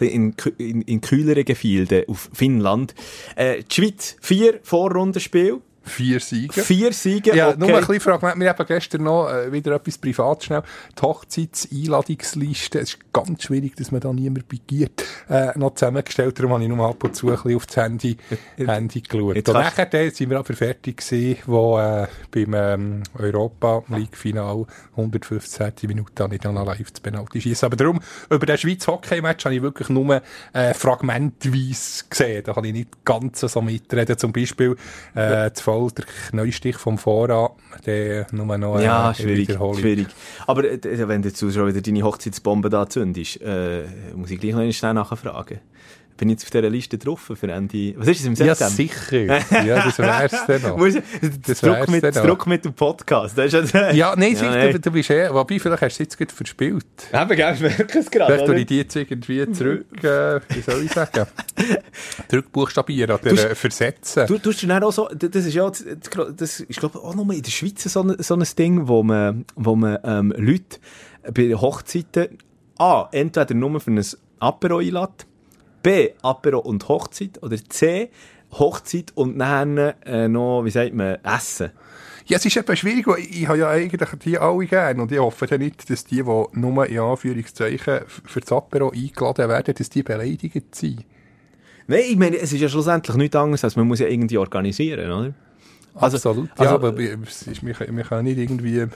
In, in, in kühleren Gefilden auf Finnland. Äh, die Schweiz, vier Vorrundenspiele. Vier Siege. Vier Siege, Ja, okay. nur ein bisschen Frage. Wir haben gestern noch äh, wieder etwas privat schnell. Die Hochzeitseinladungsliste. Es ist ganz schwierig, dass man da niemand begiert. Äh, noch zusammengestellt. Darum habe ich nur ab und zu ein bisschen auf das Handy, Handy geschaut. Jetzt Und nachher dann sind wir aber fertig gewesen, wo äh, beim ähm, Europa League Final 115. Minute habe ich dann noch live zu Penalty schießen. Aber darum, über den Schweiz Hockey Match habe ich wirklich nur äh, fragmentweise gesehen. Da kann ich nicht ganz so mitreden. Zum Beispiel äh, zu voll der Neustich vom Vorrat, der nur noch äh, Ja, schwierig, schwierig. Aber äh, wenn du jetzt schon wieder deine Hochzeitsbombe da zündest, äh, muss ich gleich noch einen schnell nachfragen. Bin ich jetzt auf dieser Liste drauf für Ende... Was ist es im Ja, September? sicher. Ja, das wär's dann noch. Das Das Druck mit, das. Druck mit dem Podcast. Das ist ja, Ja, nein, sicher, nein. Du, du bist eh, wobei, vielleicht hast du es jetzt gut verspielt. Eben, gell, ich merke es gerade. Vielleicht tue ich die jetzt irgendwie zurück, äh, wie soll ich sagen, zurückbuchstabieren oder Du versetzen. Du, hast dann auch so, das ist ja, das, ist, glaube ich, auch nochmal in der Schweiz so ein, so ein Ding, wo man, wo man ähm, Leute bei Hochzeiten A, entweder nur für ein Apero einlädt, B, Apero und Hochzeit, oder C, Hochzeit und dann äh, noch, wie sagt man, Essen. Ja, es ist eben schwierig, weil ich, habe ja eigentlich die alle gerne und ich hoffe dann nicht, dass die, die nur in Anführungszeichen für das Apero eingeladen werden, dass die beleidigt sind. Nein, ich meine, es ist ja schlussendlich nichts anderes, als man muss ja irgendwie organisieren, oder? Also- Absolut. also- ja, aber wir- es ist, wir, können- wir können nicht irgendwie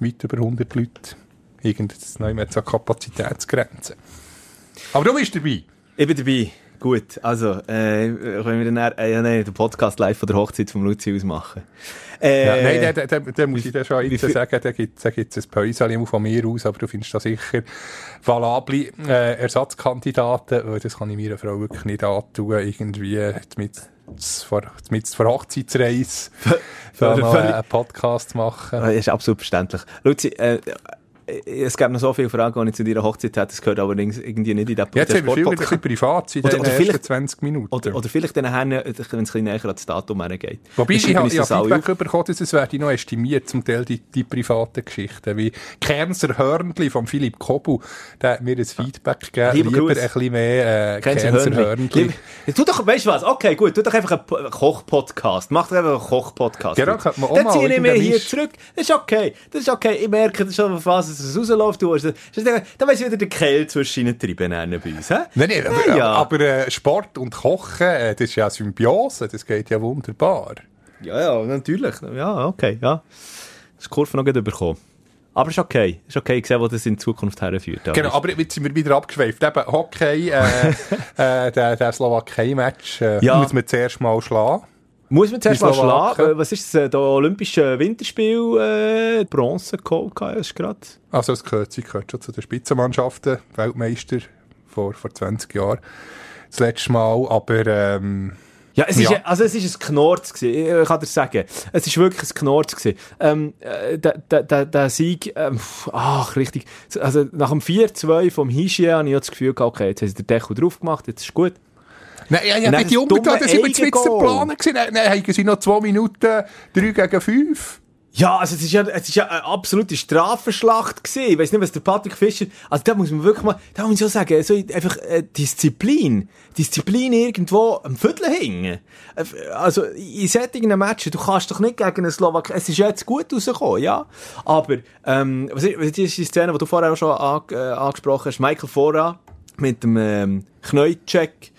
weit über 100 Leute irgendwas nehmen zur Kapazitätsgrenze. Aber du bist dabei. Ich bin dabei. Gut, also, äh, können wir dann, äh, ja, nein, den Podcast live von der Hochzeit vom Luzi aus machen. Äh, Ja, nein, der, der, der, der muss ich dir schon jetzt sagen, da gibt es ein Päuschen von mir aus, aber du findest da sicher valable äh, Ersatzkandidaten, weil das kann ich meiner Frau wirklich nicht antun, irgendwie mit vor, mit vor Hochzeitsreise da noch äh, einen Podcast machen. Das ist absolut verständlich. Luzi, äh, es gibt noch so viele Fragen, die ich zu deiner Hochzeit hätte. Das gehört allerdings irgendwie nicht in den Jetzt haben wir viel ein privat in Oder- oder vielleicht- 20 Minuten. Oder, oder vielleicht dann, wenn es ein bisschen näher an das Datum geht. Wobei, ich schreiben habe ja Feedback bekommen, dass es werde noch estimiert, zum Teil die, die privaten Geschichten. Wie Kernser Hörnli von Philipp Kobu, der hat mir ein Feedback gegeben. Lieber Lieber ein bisschen mehr äh, Kennst du Kernser Hörnli? Hörnli. Lieb- Tu doch, weißt du was? Okay, gut, tu doch einfach einen Po- Koch-Podcast. Mach doch einfach einen Koch-Podcast. Genau, Dann ziehe ich mich hier zurück. Das ist okay. Das ist okay. Ich merke schon, auf was es rausläuft. Du hast, das ist- da weiss ich wieder den Kehl zwischen ihnen treiben bei uns. Nein, nein, aber, Ja. aber äh, Sport und Kochen, äh, das ist ja Symbiose, das geht ja wunderbar. Ja, ja, natürlich. Ja, okay, ja. Das ist die Kurve noch gut bekommen. Aber ist okay. Ist okay, ich sehe, wo das in Zukunft herführt. Ja. Genau, aber jetzt sind wir wieder abgeschweift. Eben, Hockey, äh, äh, der, der Slowakei-Match äh, Ja. muss man zuerst mal schlagen. Muss man zuerst mal schlagen? Was ist das? äh, Der Olympische Winterspiel äh, Bronze geholt? Das ist gerade. Also es gehört, sie gehört schon zu den Spitzenmannschaften, Weltmeister vor, vor 20 Jahren. Das letzte Mal, aber ähm, Ja, es ist, Ja. ein- also es ist ein Knorz gewesen. Ich kann dir sagen. Es ist wirklich ein Knorz gewesen. Ähm, äh, der, der, der, der Sieg, ähm, ach, richtig. Also nach dem 4-2 vom Hischie habe ich das Gefühl gehabt, okay, jetzt haben sie den Deckel drauf gemacht, jetzt ist gut. Nein, ja, ja, Und dann die das Ungarn, dumme das sind wir jetzt Eigengoal. Plan gewesen. Dann, dann haben sie noch zwei Minuten, drei gegen fünf. Ja, also es ist ja, es ist ja eine absolute Strafenschlacht gewesen. Ich weiss nicht, was der Patrick Fischer, also da muss man wirklich mal, da muss ich so sagen, so einfach äh, Disziplin, Disziplin irgendwo am Viertel hängen. Äh, Also in solchen Matchen, du kannst doch nicht gegen einen Slowak, es ist ja jetzt gut rausgekommen, ja, aber ähm, was ist, was ist die Szene, die du vorher auch schon an, äh, angesprochen hast, Michael Fora mit dem ähm, Knäucheck,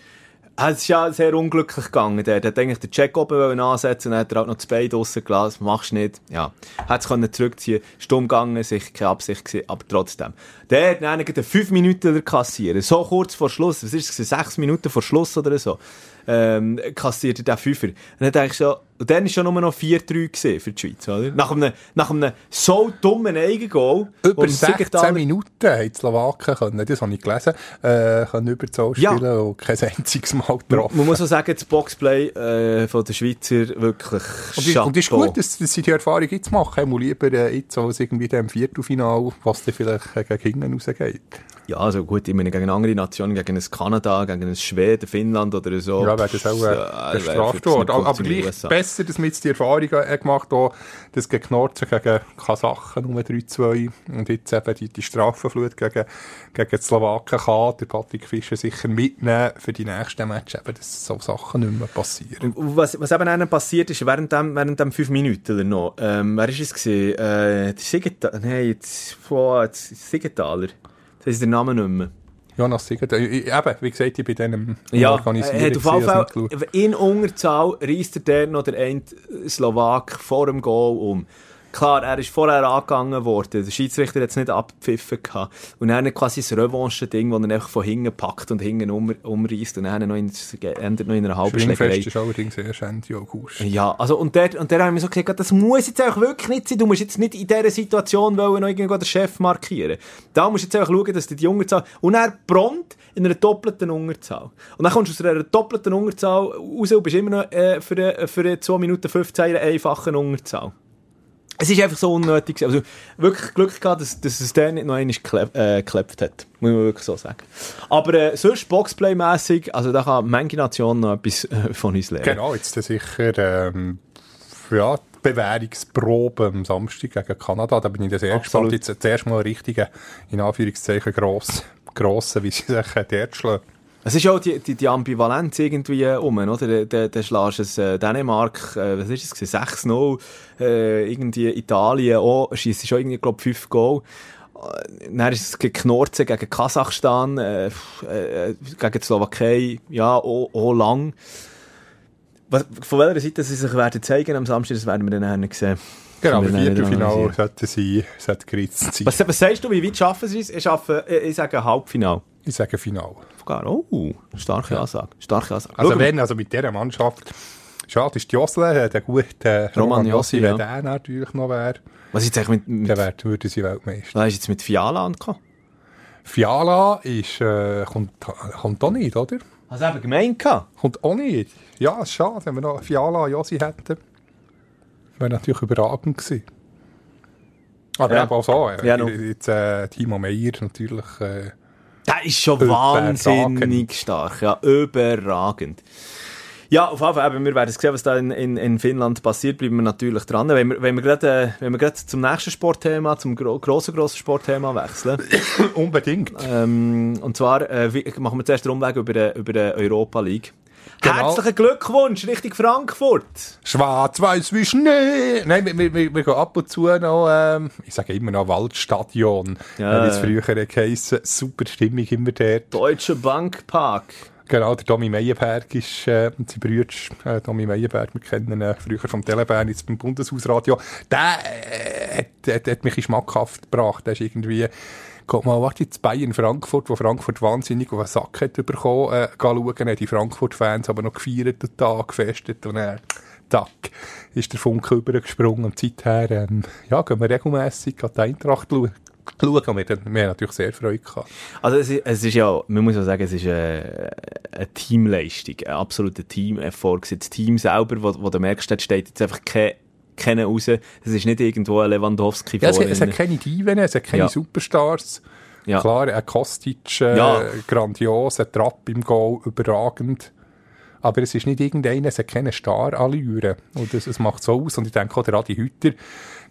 Es ist ja sehr unglücklich gegangen. Der hat eigentlich den Check oben ansetzen, dann hat er halt noch das Bein gelassen. Machst nicht. Ja. Hat es zurückziehen. Stumm gegangen, sich keine Absicht gewesen, aber trotzdem. Der hat dann gerade fünf Minuten kassieren. So kurz vor Schluss. Was ist es? Sechs Minuten vor Schluss oder so. Ähm, kassiert er den Fünfer. Und dann denke ich so, Und dann war schon nur noch 4-3 für die Schweiz, oder? Nach einem, nach einem so dummen Eigengoal. Über 16 Minuten haben die Slowaken können, das habe ich gelesen, äh, können über die Zoll spielen ja. und kein einziges Mal getroffen. Man muss auch sagen, das Boxplay äh, von den Schweizer wirklich Und, und ist gut, dass, dass sie die Erfahrung jetzt machen, muss lieber äh, jetzt als irgendwie im Viertelfinal, was dann vielleicht äh, gegen hinten rausgeht. Ja, also gut, ich meine, gegen andere Nationen, gegen ein Kanada, gegen ein Schweden, Finnland oder so. Ja, wäre das auch äh, bestraft worden. Aber, aber gleich USA. besser, dass wir jetzt die Erfahrung äh, gemacht haben, das gegen Knorzen, gegen Kasachen um 3-2 und jetzt eben die, die Strafenflut gegen, gegen die Slowaken kann der Patrick Fischer sicher mitnehmen für die nächsten Matches, eben, dass so Sachen nicht mehr passieren. Was, was eben dann passiert ist, während dem, während dem fünf Minuten oder noch, ähm, wer ist es gewesen? Äh, der Siegenthaler, nein, jetzt, boah, Siegenthaler. Das ist der Name nicht mehr. Jonas Siegert. Eben, wie gesagt, ich bin dann ja, Organisieren. Hat auf jeden Fall in Unterzahl reisst er der noch der eine Slowak vor dem Goal um. Klar, er ist vorher angegangen worden. Der Schiedsrichter hat es nicht abgepfiffen gehabt. Und er hat quasi das Revanche-Ding, wo er einfach von hinten packt und hinten um, umreißt und dann noch in, endet noch in einer halben Schlägerei. ist allerdings erst Ende August. Ja, also, und der, und der haben wir so gesagt, das muss jetzt einfach wirklich nicht sein. Du musst jetzt nicht in dieser Situation wollen, noch irgendwo den Chef markieren. Da musst du jetzt einfach schauen, dass du die Unterzahl, und er prompt in einer doppelten Unterzahl. Und dann kommst du aus einer doppelten Unterzahl raus und bist immer noch äh, für, für 2 Minuten 15 in einer einfachen Unterzahl. Es ist einfach so unnötig. Also wirklich Glück gehabt, dass, dass es der nicht noch einmal geklep, äh, geklebt hat. Muss man wirklich so sagen. Aber äh, sonst Boxplay-mässig, also da kann manche Nation noch etwas äh, von uns lernen. Genau, jetzt sicher ähm, ja, die Bewährungsprobe am Samstag gegen Kanada. Da bin ich sehr gespannt. Jetzt das erste Mal richtige, in Anführungszeichen, gross, grosse, wie sie sich dort schlagen. Es ist auch die, die, die Ambivalenz irgendwie um, oder? Der, der schlägst es äh, Dänemark, äh, was ist es, 6-0, äh, irgendwie Italien auch, schießt schon irgendwie, glaube 5 Goal. Äh, dann ist es geknorzen gegen Kasachstan, äh, äh, gegen die Slowakei, ja, auch, auch lang. Was, von welcher Seite sie sich werden zeigen am Samstag, das werden wir dann sehen. Genau, aber Viertelfinale sollte sie, sollte geritzt sein. Was, was sagst du, wie weit schaffen sie es? Ich, schaffe, ich sage Halbfinale. Ich sage Final. Sogar, oh, starke ja. Ansage. Starke Ansage. Also wenn, also mit dieser Mannschaft, schade ist Josle, der gute Roman, Roman Jossi, wenn ja. der natürlich noch wäre. Was ist jetzt mit, mit... Der würde sie Weltmeister. Was ist jetzt mit Fiala angekommen? Fiala ist, äh, kommt, kommt auch nicht, oder? Hast du eben gemeint? Kommt auch nicht. Ja, ist schade, wenn wir noch Fiala und Josi hätten. Wäre natürlich überragend gewesen. Aber ja. eben auch so. Äh, ja, jetzt äh, Timo Meyer natürlich... Äh, der ist schon wahnsinnig stark. Ja, überragend. Ja, auf jeden Fall, wir werden sehen, was da in, in, in Finnland passiert, bleiben wir natürlich dran. Wenn wir, wenn wir gerade äh, zum nächsten Sportthema, zum gro grossen, grossen Sportthema wechseln. Unbedingt. Ähm, und zwar äh, machen wir zuerst den Umweg über, über die Europa League. Genau. Herzlichen Glückwunsch Richtung Frankfurt. Schwarz-Weiß wie Schnee. Nein, wir, wir, wir, gehen ab und zu noch, ähm, ich sage immer noch Waldstadion. Ja. Wie es früher geheissen. Super Stimmung immer dort. Deutsche Bankpark. Genau, der Domi Meyerberg ist, äh, sein Bruder, äh, Domi Meyerberg, wir kennen ihn äh, früher vom Telebern, jetzt beim Bundeshausradio. Der äh, hat, hat, hat mich schmackhaft gebracht. Der ist irgendwie, Guck mal, warte jetzt Bayern Frankfurt, wo Frankfurt wahnsinnig auf den Sack hat bekommen, äh, schauen, haben die Frankfurt-Fans aber noch gefeiert den Tag, gefestet und dann, zack, ist der Funke übergesprungen und seither, ähm, ja, gehen wir regelmässig an die Eintracht schauen. Schauen. Wir, wir haben natürlich sehr Freude gehabt. Also es ist, es ist ja, man muss ja sagen, es ist eine, eine Teamleistung, ein absoluter Teamerfolg. Das Team selber, wo, wo du merkst, da steht jetzt einfach kein kennen raus. Es ist nicht irgendwo ein Lewandowski ja, es, es hat keine Diven, es hat keine ja. Superstars. Ja. Klar, ein Kostic, äh, ja. grandios, ein Trapp im Goal, überragend. Aber es ist nicht irgendeiner, es hat keine Star-Allüre. Und das, es macht so aus. Und ich denke auch, der Adi Hütter,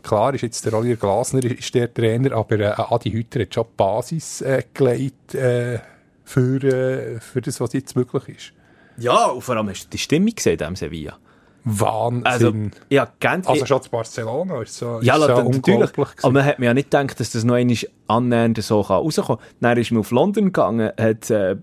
klar ist jetzt der Oliver Glasner ist der Trainer, aber äh, Adi Hütter hat schon die Basis äh, gelegt äh, für, äh, für das, was jetzt möglich ist. Ja, und vor allem hast du die Stimmung gesehen, dem Sevilla. Wahnsinn. Also, ja, ganz, also schon zu Barcelona ist so, ja, ist so natürlich. Aber man hat mir ja nicht gedacht, dass das noch einmal annähernd so rauskommen kann. Dann ist man auf London gegangen, hat äh,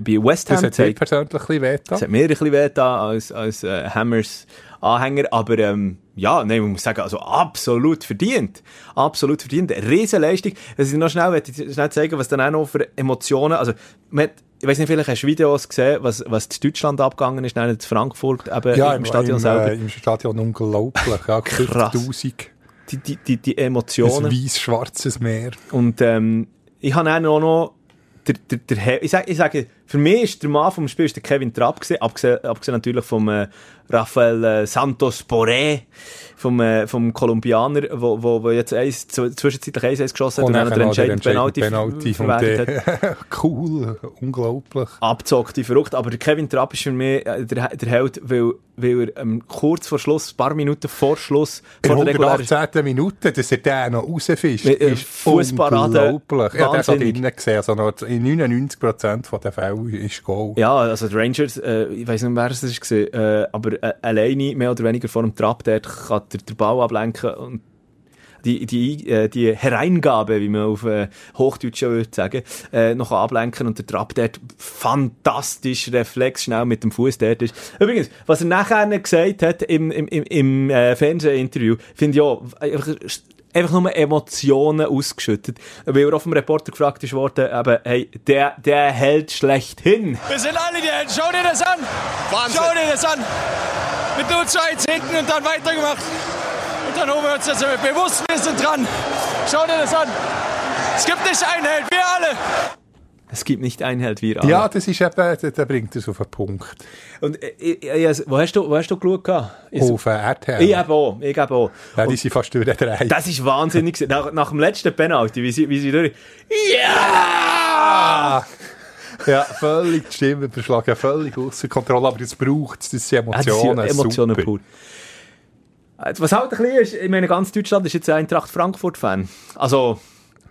bei West Ham Das hat mir persönlich ein bisschen wehgetan. Das hat mir ein bisschen wehgetan als, als äh, Hammers Anhänger, aber ähm, ja, nein, man muss sagen, also absolut verdient. Absolut verdient. Riesenleistung. Also noch schnell, möchte ich schnell zeigen, was dann auch noch für Emotionen, also, man hat, ich weiß nicht, vielleicht hast du Videos gesehen, was, was in Deutschland abgegangen ist, nein, in Frankfurt, eben Ja, im, im, Stadion im, selber. Äh, im Stadion unglaublich. Ja, Krass. 50'000. die, die, die, die Ein Emotionen. weiß-schwarzes Meer. Und ähm, ich habe auch noch der, der, der, ich, sage, ich sage, für mich ist der Mann vom Spiel ist der Kevin Trapp gewesen, abgesehen, abgesehen natürlich vom äh, Rafael äh, Santos Boré, vom, äh, vom Kolumbianer, wo, wo, wo jetzt eins, zwischenzeitlich 1-1 geschossen hat und, dann den entscheidenden Penalty, Penalty verwertet hat. Cool, unglaublich. Abzockt, die verrückt. Aber der Kevin Trapp ist für mich äh, der, der Held, weil, weil er ähm, kurz vor Schluss, ein paar Minuten vor Schluss, In vor der regulären 118. Minute, dass er den noch rausfischt, äh, ist Fussparade, unglaublich. Ja, das hat wahnsinnig. drinnen gesehen. Also noch in 99% der Ist Goal. Ja, also die Rangers, äh, ich weiß nicht, wer es war, äh, aber äh, alleine mehr oder weniger vor dem Trap dort kann der, der Ball ablenken und die, die, äh, die Hereingabe, wie man auf äh, Hochdeutsch würde sagen, äh, noch ablenken und der Trap dort fantastisch Reflex schnell mit dem Fuß dort ist. Übrigens, was er nachher gesagt hat im, im, im, im äh, Fernsehinterview, finde ich auch einfach, nur Emotionen ausgeschüttet. Weil er auf dem Reporter gefragt ist worden, eben, hey, der, der hält schlechthin. Wir sind alle die Helden. Schau dir das an. Wahnsinn. Schau dir das an. Mit nur zwei Zehnten und dann weitergemacht. Und dann holen wir uns das bewusst. Wir sind dran. Schau dir das an. Es gibt nicht einen Held. Wir alle. Es gibt nicht einen Held, wir alle. Ja, das ist eben, der, der bringt es auf den Punkt. Und äh, ich, ich, ich, wo, hast du, wo hast du geschaut? Ich, Auf den RTL. ich eben auch. Ich eben auch. Ja, die sind fast durchgedreht. Das ist wahnsinnig. Nach, nach dem letzten Penalty, wie sie, wie sie durch. Ja! Ja, völlig die Stimme überschlagen, völlig außer Kontrolle, aber das braucht es, das sind Ah, das sind Emotionen. Emotionen super. pur. Äh, Was halt ein bisschen ist, ich meine, ganz Deutschland ist jetzt ein Eintracht Frankfurt-Fan. Also,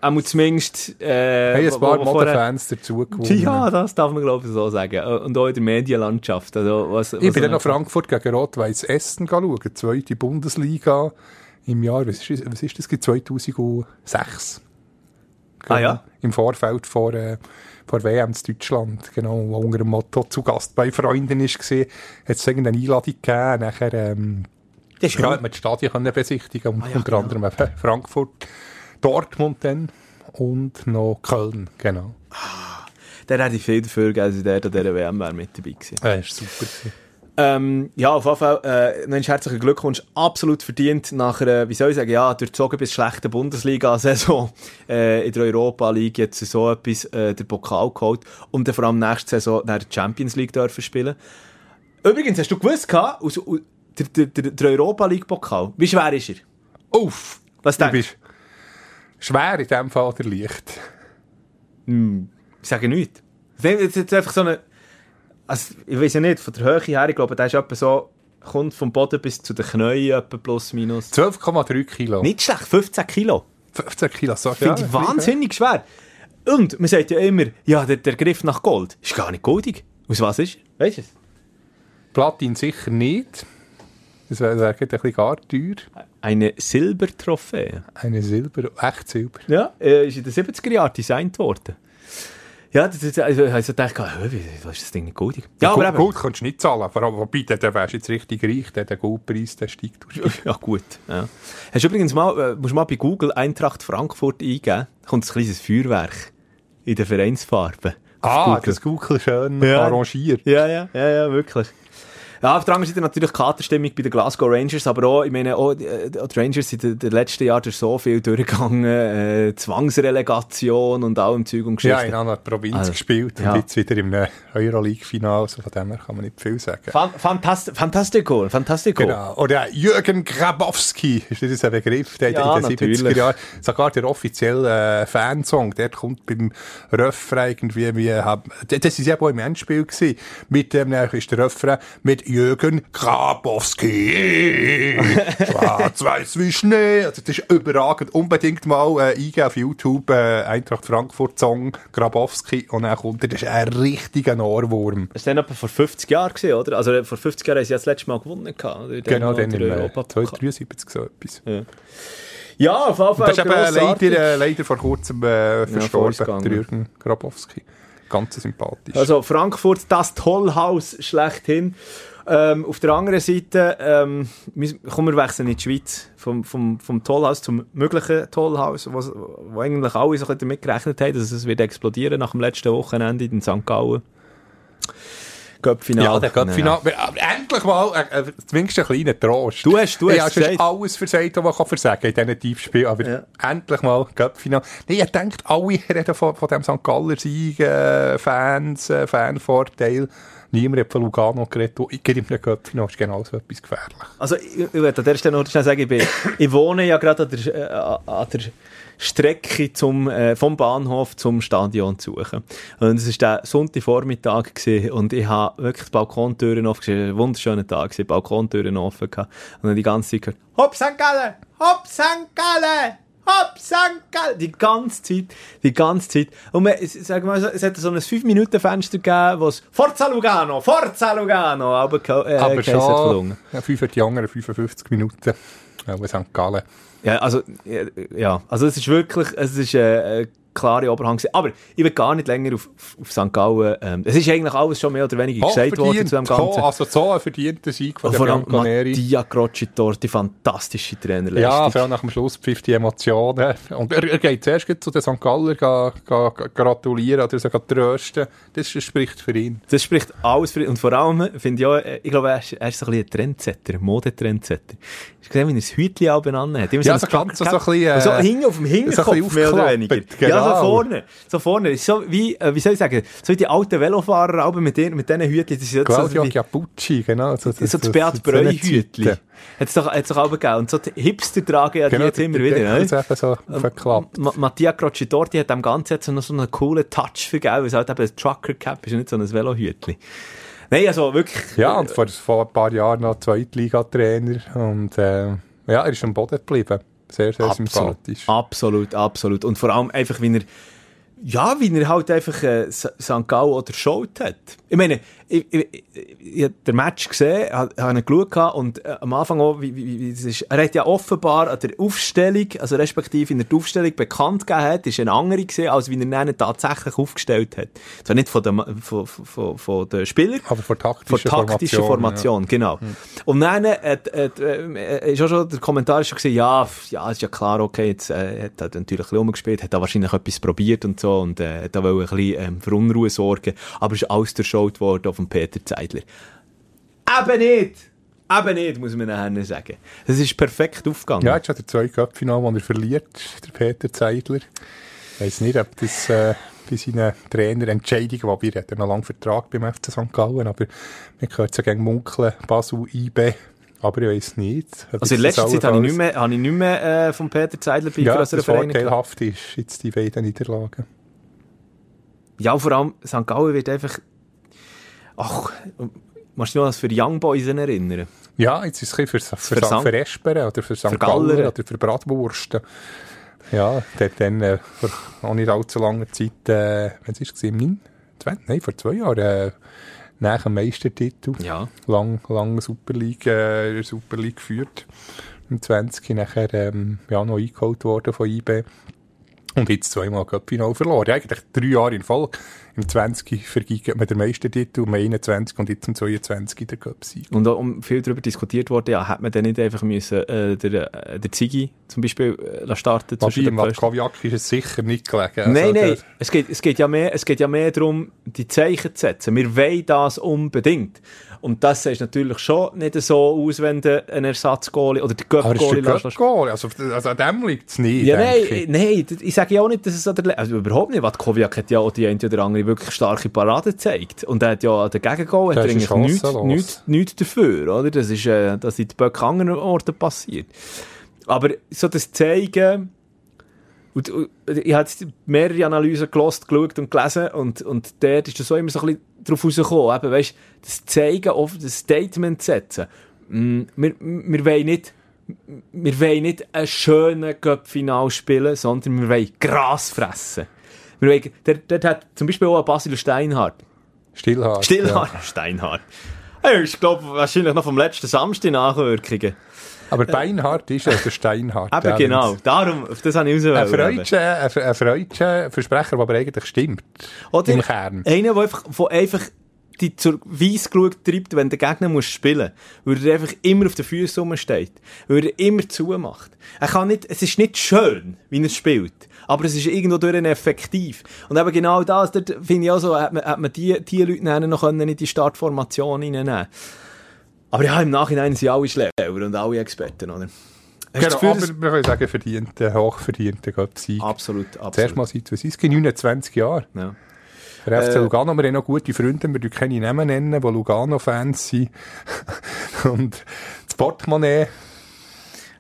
einmal zumindest. Äh, Hey, ein paar wo vorher- Modefans dazu gewonnen. Ja, das darf man glaube ich so sagen. Und auch in der Medienlandschaft. Also, was, was Ich bin dann nach Frankfurt gegen Rot-Weiss Essen schauen, zweite Bundesliga im Jahr, was ist, was ist das, 2006. Ah ja? Im Vorfeld vor, äh, vor WM in Deutschland, genau, wo unter dem Motto «Zu Gast bei Freunden» war, hat es irgendeine Einladung gegeben, nachher, ähm, Das ja, hat man Stadien können besichtigen Ah ja, unter genau. anderem eben Frankfurt, Dortmund dann und noch Köln, genau. der hätte ich viel dafür gegeben, dass ich der an dieser WM wäre mit dabei gewesen. Das war super. Ähm, ja, auf jeden Fall, äh, noch herzlichen Glückwunsch. Absolut verdient nach einer, wie soll ich sagen, ja, durchzogen bis schlechten Bundesliga-Saison, äh, in der Europa League jetzt so etwas, äh, der Pokal geholt und dann vor allem nächste Saison nach der Champions League dürfen spielen. Übrigens, hast du gewusst, gehabt, aus, aus, der, der, der, Europa League Pokal, wie schwer ist er? Uff! Was Du denkst bist schwer in dem Fall der Licht. Ich sage nichts. Jetzt jetzt einfach so eine, also, ich weiß ja nicht, von der Höhe her, ich glaube, der ist etwa so, kommt vom Boden bis zu den Knien, etwa plus minus. 12,3 Kilo. Nicht schlecht, 15 Kilo. 15 Kilo, so Finde ich wahnsinnig schwer. Und man sagt ja immer, ja, der, der Griff nach Gold ist gar nicht goldig. Aus was ist? Weißt du es? Platin sicher nicht. Das wäre wär ein bisschen gar teuer. Eine Silbertrophäe. Eine Silber, echt Silber. Ja, äh, ist in den 70er Jahren designt worden. Ja, das, das, also, ich habe so gedacht, hä, wie, was ist das Ding nicht goldig? Ja, aber Gold, kannst du nicht zahlen. Vor allem, wobei, dann dann wärst du jetzt richtig reich. Der, der Goldpreis, der steigt durch. Ja, gut. Ja. Hast du übrigens mal, äh, musst mal bei Google Eintracht Frankfurt eingeben, kommt ein kleines Feuerwerk in den Vereinsfarben. Ah, Google. das Google schön Ja. arrangiert. Ja, ja, ja, ja, wirklich. Ja, auf der anderen Seite natürlich Katerstimmung bei den Glasgow Rangers, aber auch, ich meine, auch, äh, die Rangers sind in den letzten Jahren durch so viel durchgegangen, äh, Zwangsrelegation und allem Zeug und Ja, Geschichten. in einer Provinz Also, gespielt ja. und jetzt wieder im Euroleague-Final. Also von dem her kann man nicht viel sagen. Fan fantast fantastico, fantastico. Genau. Oder Jürgen Grabowski, ist das ein Begriff? Der Ja, in den 70er natürlich. Jahren sogar der offizielle äh, Fansong, der kommt beim Refrain irgendwie, wie, hab, das ist ja auch im Endspiel gewesen. Mit dem äh, ist der Refrain mit Jürgen Grabowski. Schwarz-Weiß wie Schnee. Also, das ist überragend. Unbedingt mal äh, eingeben auf YouTube, äh, Eintracht Frankfurt Song, Grabowski. Und dann kommt er, das ist ein richtiger Ohrwurm. Das war dann etwa vor 50 Jahren, gewesen, oder? Also vor 50 Jahren haben sie ja das letzte Mal gewonnen. Gehabt? Genau, dann im äh, Europapokal. 273 so etwas. Ja, auf jeden Fall Das ist eben grossartig. leider, äh, leider vor kurzem äh, verstorben, der Jürgen Grabowski. Ganz sympathisch. Also Frankfurt, das Tollhaus schlechthin. Ähm, auf der anderen Seite, ähm, komm, wir wechseln in die Schweiz. Vom, vom, vom Tollhaus zum möglichen Tollhaus, wo, wo eigentlich alle so ein bisschen damit gerechnet haben, dass es wird explodieren nach dem letzten Wochenende in St. Gallen. Göppfinale. Ja, der Cup-Final. Aber Endlich mal, äh, äh, zumindest ein kleiner Trost. Du hast- du ja, hast ist gesagt- alles versagt, was man kann versagen in diesen Tiefspielen. Aber Ja. endlich mal Cup-Final. Nee, ich denke, alle reden von, von dem St. Galler Sieg, äh, Fans, äh, Fanvorteil. Niemand hat von Lugano geredet. Ich gehe im Cup-Final, ist genau so etwas gefährlich. Also, ich, ich will an der Stelle noch schnell sagen, ich, bin, ich wohne ja gerade an der, äh, an der Strecke zum, äh, vom Bahnhof zum Stadion zu suchen. Und es war der Sonntagvormittag und ich habe wirklich die Balkontüren offen gesehen. Ein wunderschöner Tag die Balkontüren offen gehabt. Und dann die ganze Zeit gehört, Hopp St. Gallen! Hopp St. Gallen! St. Gallen! Die ganze Zeit, die ganze Zeit. Und man, es- sag mal, es hat so ein 5-Minuten-Fenster gegeben, wo es Forza Lugano! Forza Lugano! Aber, äh, Aber schon ja, 5 die anderen 55 Minuten. Ja, St. Gallen. Ja, also, ja, also es ist wirklich, es ist äh, eine klare Oberhang. Aber ich will gar nicht länger auf, auf, auf St. Gallen. Ähm, es ist eigentlich alles schon mehr oder weniger gesagt worden zu dem Ganzen. So, also so ein verdienter Sieg von vor allem. Mattia Crocitor, die fantastische Trainerleistung. Ja, vor allem nach dem Schluss pfifft die Emotionen. Und er, er geht zuerst zu den St. Galler ga, ga, ga, gratulieren oder sogar trösten. Das spricht für ihn. Das spricht alles für Und vor allem finde ich auch, äh, ich glaube, er ist, er ist so ein bisschen ein Trendsetter, ein Modetrendsetter. Hast du gesehen, wie er das Hütchen auch benannt hat? Immer Ja, ein so ganz so ein bisschen, äh, so hinten auf dem so Hinterkopf, bisschen mehr oder weniger. Ja, so genau. vorne. So vorne. Ist so wie, äh, wie soll ich sagen, so wie die alten Velofahrer aber mit, den, mit diesen Hütchen. Das ist Claudio so, Chiappucci, genau. So, so das Beat Breu-Hütchen. Hat es doch, hat's doch auch gegeben. Und so die Hipster tragen ja die Genau, jetzt immer wieder. Das Ne? ist so verklappt. Ma Mattia Crocitorti hat dem Ganzen jetzt noch so einen coolen Touch vergeben, weil es halt eben ein Trucker Cap ist und nicht so ein Velohütchen. Nein, also wirklich. Ja, und vor, vor ein paar Jahren noch Zweitliga-Trainer. Und äh, ja, er ist am Boden geblieben. Sehr, sehr Absolut, sympathisch. absolut, absolut. Und vor allem einfach, wie er, ja, wie er halt einfach äh, St. Gallen oder geschaut hat. Ich meine, ich, ich, ich, ich habe den Match gesehen, habe hab ihn geschaut und äh, am Anfang auch, wie, wie, wie das ist, er hat ja offenbar an der Aufstellung, also respektive in der Aufstellung bekannt gegeben hat, ist eine andere gesehen, als wie er ihn tatsächlich aufgestellt hat. Zwar nicht von den, von, von, von den Spielern, Aber von taktischer taktischer Formation, genau. Und dann äh, äh, ist auch schon der Kommentar ist schon gesehen, ja, ja, ist ja klar, okay, jetzt äh, hat er natürlich ein bisschen rumgespielt, hat da wahrscheinlich etwas probiert und so und äh, da wollte ein bisschen ähm, für Unruhe sorgen, aber ist alles durchschaut worden von Peter Zeidler. Eben nicht! Eben nicht, muss man nachher sagen. Das ist perfekt aufgegangen. Ja, jetzt hat er zwei Cup-Finale, wo er verliert, der Peter Zeidler. Ich weiss nicht, ob das äh, bei seinen Trainerentscheidungen, wobei er hat ja noch lange Vertrag beim FC St. Gallen, aber man hört so gegen Munkeln, Basel, IB, aber ich weiss nicht. also in letzter Zeit habe ich nicht mehr, habe ich nicht mehr äh, von Peter Zeidler bei Ja, grösseren das Vereinen gehört. vorteilhaft ist, jetzt die beiden Niederlagen. Ja, vor allem St. Gallen wird einfach. Ach, musst du noch das für Young Boys erinnern? Ja, jetzt ist es für, für, Für für Esperen oder für St. Galler. oder für Bratwursten. Ja, der hat dann äh, vor auch nicht allzu langer Zeit, äh, wenn es 9, 20, nein, vor zwei Jahren, äh, nach dem Meistertitel, Ja. lang, lang Super League, äh, Super League geführt. Im 20 nachher ähm, ja, noch eingeholt worden von IB. Und jetzt zweimal Cup-Final verloren. Eigentlich drei Jahre in Folge. Im 20 vergibt man den Meistertitel, im 21 und jetzt im 22 der Cup-Sieg. Und auch um viel darüber diskutiert worden, ja, hätte man dann nicht einfach müssen, äh, der, äh, der Ziggy zum Beispiel äh, starten Wobei, im? Latkowiak ist es sicher nicht gelegen. Also, Nein, nein, es geht, es, geht ja mehr, es geht ja mehr darum, die Zeichen zu setzen. Wir wollen das unbedingt. Und das sieht natürlich schon nicht so aus, wenn du einen Ersatzgoalie oder den Aber ist Göpp-Goalie der lässt. Göpp-Goal. Also, also an dem liegt es nicht, Ja, nein, ich. nein, ich sage ja auch nicht, dass es an der, Le also überhaupt nicht, Watkowiak hat ja auch die eine oder andere wirklich starke Parade gezeigt. Und er hat ja an den Gegengoal, hat eigentlich nichts, nichts, nichts dafür, oder? Das ist, äh, das Böcke an anderen Orten passiert. Aber so das Zeigen, und, und ich habe mehrere Analysen gelost, geschaut und gelesen und, und dort ist das so immer so ein bisschen drauf rausgekommen, eben, weißt, das Zeigen, auf das Statement setzen. Mm, wir, wir wollen nicht wir wollen nicht einen schönen Cup-Final spielen, sondern wir wollen Gras fressen. Wir dort, dort hat zum Beispiel auch ein Basil Steinhardt. Stillhart. Stillhardt. Steinhardt. Er ist, glaube wahrscheinlich noch vom letzten Samstag Nachwirkungen. Ja. Aber Beinhard ist er, der Steinhart. Eben genau. Darum, auf das habe ich freudscher, ein, freudscher Versprecher, der aber eigentlich stimmt. Oder Im Kern. einer, der einfach, der einfach die zur Weissglut treibt, wenn der Gegner muss spielen muss. Weil er einfach immer auf den Füßen steht. Weil er immer zumacht. Er kann nicht, es ist nicht schön, wie er spielt. Aber es ist irgendwo durch effektiv. Und eben genau das, da finde ich auch so, hat man, hat man die, die Leute noch in die Startformation reinnehmen Aber ja, im Nachhinein sind alle Schläger und alle Experten, oder? Genau, Gefühl, aber wir können sagen, verdiente, hochverdiente Sieg. Absolut, absolut. Zuerst mal seit, was ist 29 Jahren. Ja. Der FC äh, Lugano, wir haben noch gute Freunde, wir können keine Namen nennen, die Lugano-Fans sind. und das Portemonnaie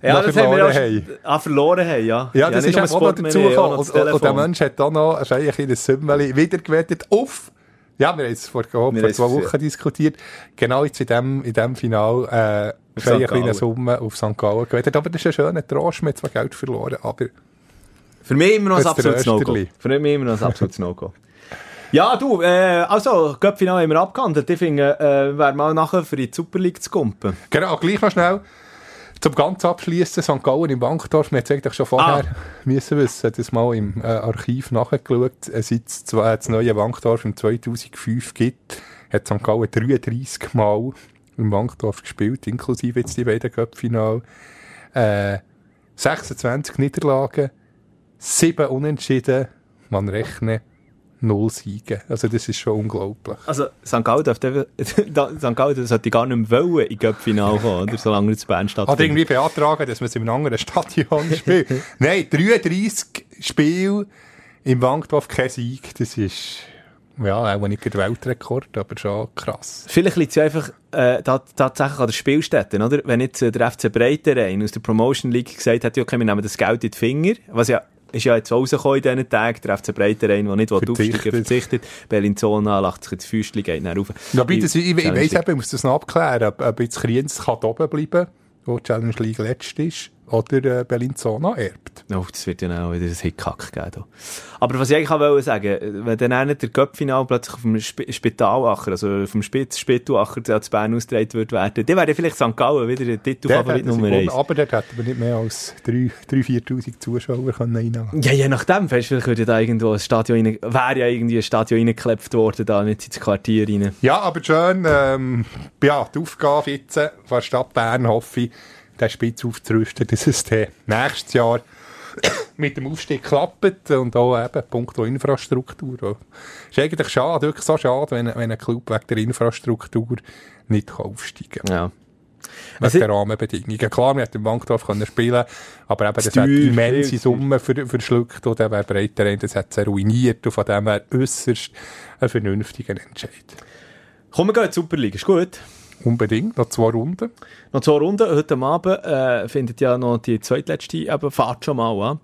ja, das haben wir ah, verloren haben, ja. Ja, das ja, ist auch noch dazu gekommen. Und, und, und, der Mensch hat dann noch wahrscheinlich in ein Sümmeli wiedergewettet auf ja, wir haben es vor, vor zwei Wochen diskutiert. Genau jetzt in dem, in dem Final, äh, eine kleine Summe auf St. Gallen gewettet. Aber das ist ein schöner Trost, wir haben zwar Geld verloren, aber... Für mich immer noch ein absolutes No-Go. Für mich immer noch ein absolutes No-Go. Ja, du, äh, also, Göppfinale haben wir abgehandelt. Ich finde, äh, wäre mal nachher für die Super League zu kumpen. Genau, gleich noch schnell. Zum ganz abschließen, St. Gallen im Bankdorf, wir haben eigentlich schon vorher ah. müssen wissen, das mal im äh, Archiv nachgeschaut, äh, seit es das neue Bankdorf im 2005 gibt, hat St. Gallen 33 Mal im Bankdorf gespielt, inklusive jetzt die beiden Cup-Finale. Äh, 26 Niederlagen, 7 Unentschieden, man rechnet null Siege. Also das ist schon unglaublich. Also St. Gallen, darf St. Gallen sollte gar nicht mehr wollen in Göpp-Final kommen, oder? solange es Bern stattfindet. Hat irgendwie beantragen, dass man es in einem anderen Stadion spielt. Nein, 33 Spiele im Bankdorf kein Sieg, das ist... Ja, auch nicht der Weltrekord, aber schon krass. Vielleicht liegt es ja einfach äh, tatsächlich an der Spielstätte, oder? Wenn jetzt äh, der FC Breiterein aus der Promotion League gesagt hat, okay, wir nehmen das Geld in die Finger, was ja ist ja jetzt rausgekommen in diesen Tagen, der FC Breiterein, der nicht aufsteigen verzichtet. Bellinzona lacht sich ins Füßchen, geht nach rauf. Ja, bitte, ich, ich, ich weiss eben, ich muss das noch abklären, ob, ob jetzt Kriens kann oben bleiben, wo die Challenge League letzt ist oder äh, Bellinzona erbt. Oh, das wird ja auch wieder ein Hickhack geben. Aber was ich eigentlich wollte sagen, wenn dann der Göppfinal plötzlich auf dem Sp Spitalacher, also vom Spitz Spitalacher zu Bern ausgetragen wird werden, dann wäre vielleicht St. Gallen wieder der Titelfavorit Nummer 1. Aber dort hätten wir nicht mehr als 3'000, 4'000 Zuschauer können reinlassen Ja, je nachdem, vielleicht würde da irgendwo ein Stadion rein, wäre ja irgendwie ein Stadion reingeklebt worden, da nicht ins Quartier rein. Ja, aber schön, ähm, ja, die Aufgabe jetzt von der Stadt Bern hoffe ich, den Spitz aufzurüsten, dass es nächstes Jahr mit dem Aufstieg klappt und auch eben punkto Infrastruktur. Es ist eigentlich schade, wirklich so schade, wenn, wenn ein Club wegen der Infrastruktur nicht aufsteigen kann. Ja. Mit also, den Rahmenbedingungen. Klar, wir hätten im Bankdorf können spielen aber eben, das hat immense Summen für, verschluckt und dann wäre breiter, das hat es ruiniert und von dem her äußerst ein vernünftiger Entscheid. Kommen wir gehen Super League, ist gut? Unbedingt, noch zwei Runden. Noch zwei Runden. Heute Abend äh, findet ja noch die zweitletzte eben Fahrt schon mal an.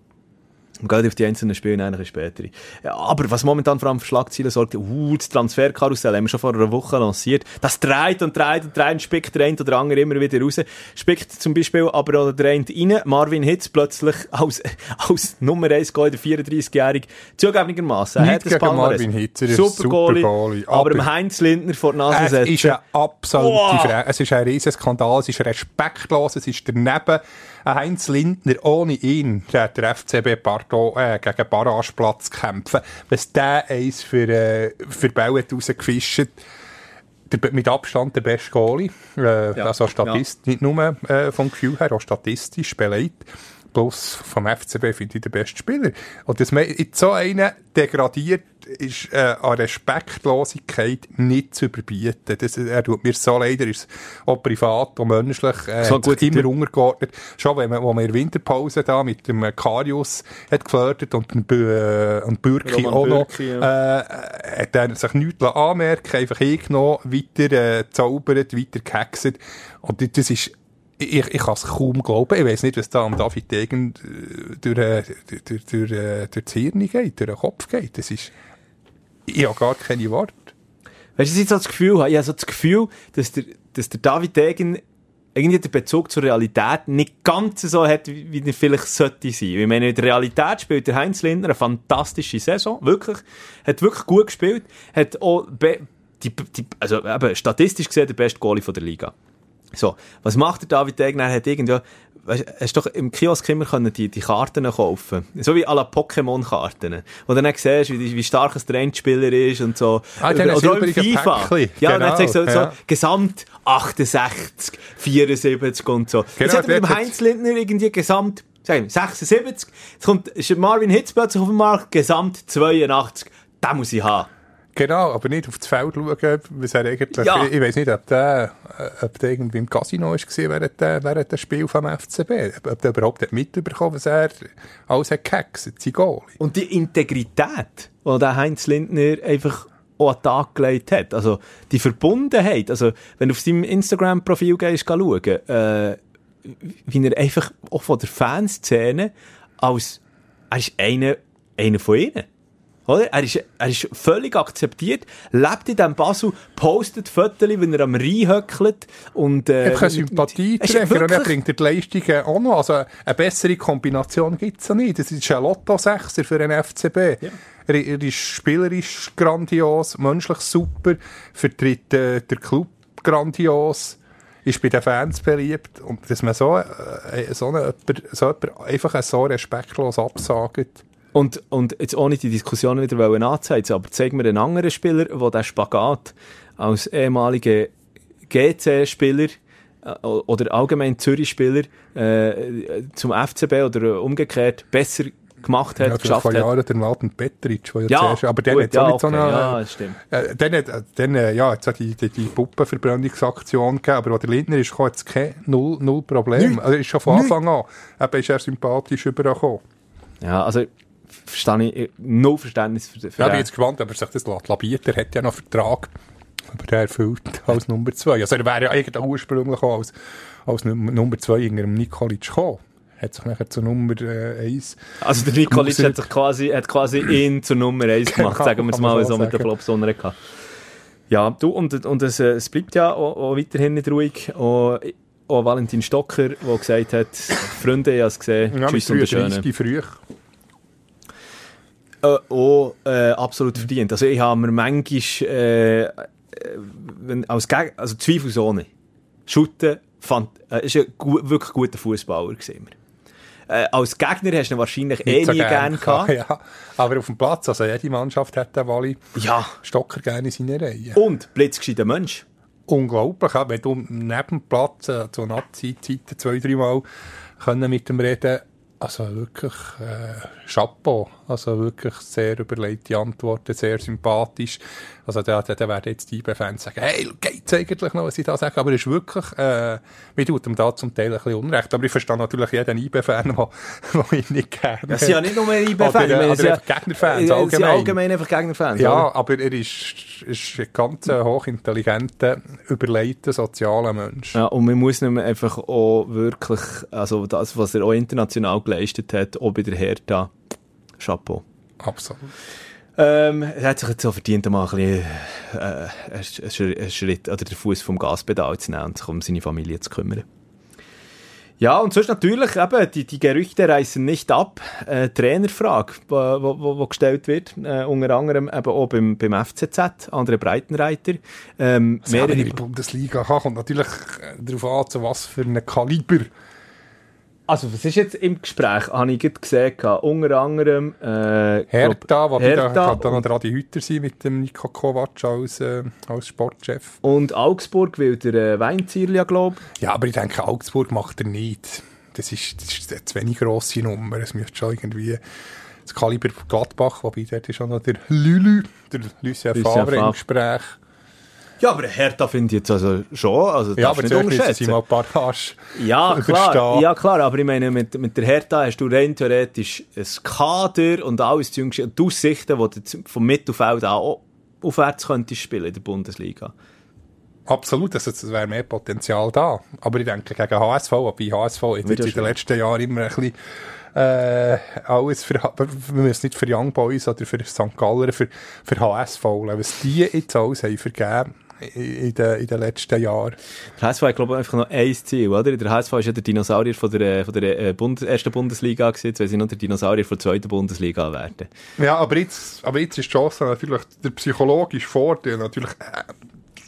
Geht auf die einzelnen Spiele eigentlich später. Ja, aber was momentan vor allem für Schlagzeilen sorgt, uh, das Transferkarussell haben wir schon vor einer Woche lanciert. Das dreht und dreht und dreht und spickt der eine oder andere immer wieder raus. Spickt zum Beispiel aber auch der eine rein. Marvin Hitz plötzlich als, als Nummer 1 Goal, der 34-Jährige, zugegebenermaßen. Er hat das Marvin Hitz, er ist super Goalie. Aber, aber im Heinz Lindner vor der Nase setzen. Es ist eine absolute oh. Es ist ein riesen Skandal, es ist respektlos, es ist daneben. Heinz Lindner, ohne ihn, der, der FCB Parto, äh, gegen Barrageplatz kämpfen. Was der eins für, äh, für Bälle rausgefischt der, mit Abstand der beste Goalie. Äh, ja. Also Statist, ja. nicht nur äh, vom Gefühl her, auch statistisch beleidigt. Plus vom FCB finde ich der beste Spieler. Und dass man jetzt so einen degradiert, ist äh, an Respektlosigkeit nicht zu überbieten. Das, er tut mir so leid, er ist auch privat und menschlich äh, so gut immer untergeordnet. Schon, wenn man, wo man in Winterpause da mit dem Karius hat geflirtet und, äh, und Bürki auch noch, äh, hat er sich nichts anmerken einfach hingenommen, weiter äh, zaubert, weiter gehext. Und das ist ich, ich kann es kaum glauben. Ich weiß nicht, was da am David Degen äh, durch, äh, durch, durch, durch, äh, durch das geht, durch den Kopf geht. Das ist, ich habe gar keine Worte. Weißt du, was ich so das Gefühl habe? Ich habe so das Gefühl, dass der, dass der David Degen irgendwie den Bezug zur Realität nicht ganz so hat, wie er vielleicht sollte sein. Ich meine, in der Realität spielt der Heinz Lindner eine fantastische Saison. Wirklich. Hat wirklich gut gespielt. Hat auch, die, die, also eben, statistisch gesehen der beste Goalie von der Liga. So, was macht der David Degner? Er hat irgendwie weißt, hast doch im Kiosk immer können die, die Karten kaufen So wie alle Pokémon-Karten. Wo du dann siehst, wie, wie stark ein Trendspieler ist und so. Ah, dann Oder auch im FIFA. Päckchen. Ja, und dann Genau, du so, ja. so Gesamt 68, 74 und so. Genau, Jetzt hat er mit dem Heinz Lindner irgendwie Gesamt, sagen wir, 76. Jetzt kommt ist Marvin Hitz plötzlich auf den Markt, Gesamt 82. Den muss ich haben. Genau, aber nicht auf das Feld schauen, was er eigentlich, Ja. ich weiß nicht, ob der, ob der irgendwie im Casino war während, der- während des Spiels vom FCB, ob der überhaupt mitbekommen was er alles hat gehaxt, sein Goal. Und die Integrität, die der Heinz Lindner einfach auch an den Tag gelegt hat, also die Verbundenheit, also wenn du auf seinem Instagram-Profil gehst, geh schauen, äh, wie er einfach auch von der Fanszene als, er ist einer, einer von ihnen. Oder? Er, ist, er ist völlig akzeptiert, lebt in diesem Basel, postet Fotos, wenn er am Rhein höckelt und... Äh, Einfach ein Sympathieträger und er bringt die Leistungen auch noch. Also eine bessere Kombination gibt es ja nicht. Das ist ein Lotto-Sechser für den FCB. Er, er ist spielerisch grandios, menschlich super, vertritt äh, der Club grandios, ist bei den Fans beliebt. Und dass man so, äh, so, eine, so jemand einfach so respektlos absagt. Und, und jetzt ohne die Diskussion wieder wollen anzeigen, aber zeig mir einen anderen Spieler, der den Spagat als ehemaliger GC-Spieler äh, oder allgemein Zürich-Spieler äh, zum FCB oder umgekehrt besser gemacht hat, Ja, geschafft vor. Jahren der Martin Petric, der ja, zuerst, aber der hat auch ja, nicht so okay, eine, ja, das stimmt. Äh, dann hat, äh, dann, äh, ja, jetzt hat die, die, die Puppenverbrennungsaktion gegeben, aber als der Lindner ist, gekommen, hat es kein null, null Problem. Nicht. Also, ist schon von Nicht. Anfang an, eben ist er sympathisch übergekommen. Ja, also verstehe ich, äh, null Verständnis für, für Ja, ich bin jetzt gespannt, ob er sich das lässt. Labiert, er hat ja noch Vertrag, aber der erfüllt als Nummer zwei. Also er wäre ja eigentlich ursprünglich auch als, als Num- Nummer zwei in einem Nikolic gekommen. Hat sich nachher zu Nummer äh, eins Also der Nikolic hat, sich quasi, hat quasi ihn zur Nummer 1 gemacht, Genau, sagen wir es mal so so mit der. Flopsonne gehabt. Ja, du, und, und es, äh, es bleibt ja auch, auch weiterhin nicht ruhig. Auch, auch Valentin Stocker, der gesagt hat, Freunde, ich habe es gesehen, ja, tschüss und Schöne. 33 früh. Äh, auch äh, absolut verdient. Also ich habe mir manchmal äh, äh, wenn, als Geg also zweifelsohne, Schutten fand, äh, ist ein gu wirklich guter Fußballer gesehen. Äh, als Gegner hast du ihn wahrscheinlich eh Nicht so nie gern gern gehabt. Ja, aber auf dem Platz, also jede Mannschaft hat den Wally Ja. Stocker gerne in seiner Reihe. Und blitzgescheiter Mensch. unglaublich, wenn du neben dem Platz äh, zu Nazi-Zeiten zwei, dreimal können mit dem reden also wirklich äh, Chapeau, also wirklich sehr überlegte Antworten, sehr sympathisch. Also da, da, da werden jetzt die IB-Fans sagen, hey, geht's eigentlich noch, was ich da sage? Aber es ist wirklich, äh, mir tut ihm da zum Teil ein bisschen Unrecht. Aber ich verstehe natürlich jeden IB-Fan, der ihn nicht gerne Das sind ja nicht nur IB-Fans. Oder, oder ja- Gegnerfans, Es sind allgemein. allgemein einfach Gegnerfans. Ja, oder? aber er ist, ist ein ganz hochintelligenter, überlegter, sozialer Mensch. Ja, und man muss ihm einfach auch wirklich, also das, was er auch international geleistet hat, auch bei der Hertha, Chapeau. Absolut. Ähm, er hat sich jetzt so verdient, mal ein bisschen äh, einen Sch- einen Schritt oder den Fuß vom Gaspedal zu nehmen und sich um seine Familie zu kümmern. Ja, und sonst natürlich, eben, die, die Gerüchte reißen nicht ab. Äh, Trainerfrage, wo, wo, wo- wo gestellt wird, äh, unter anderem eben auch beim, beim FCZ, andere Breitenreiter. Ähm, mehrere, in die Bundesliga kommt natürlich äh, darauf an, zu was für einem Kaliber. Also was ist jetzt im Gespräch, habe ich gerade gesehen, unter anderem äh, Hertha, wo Hertha dann noch Adi Hütter sein mit dem Nico Kovac als, äh, als Sportchef. und Augsburg will der äh, Weinzierlia, glaube Ja, aber ich denke, Augsburg macht er nicht. Das ist, das ist eine zu wenig grosse Nummer. Es müsste schon irgendwie das Kaliber Gladbach, wobei dort ist auch noch der Lülü, der Lucien Favre im. Gespräch. Ja, aber Hertha finde ich jetzt also schon, also Ja, aber nicht unterschätzen. sie mal ein paar Arsch Ja, klar, ja, klar, aber ich meine, mit, mit der Hertha hast du rein theoretisch ein Kader und alles die Aussichten, die du vom Mittelfeld auch aufwärts könntest spielen in der Bundesliga. Absolut, also es wäre mehr Potenzial da. Aber ich denke, gegen HSV, wobei HSV jetzt in den letzten Jahren immer ein bisschen äh, alles für, wir müssen nicht für Young Boys oder für St. Galler, für, für HSV, was die jetzt alles haben vergeben in, den, in den letzten Jahren. Der HSV hat, glaube ich, einfach noch ein Ziel, oder? Der HSV ist ja der Dinosaurier von der, von der äh, Bund ersten Bundesliga gewesen, jetzt will sie noch der Dinosaurier von der zweiten Bundesliga werden. Ja, aber jetzt, aber jetzt ist die Chance natürlich, der psychologische Vorteil natürlich äh,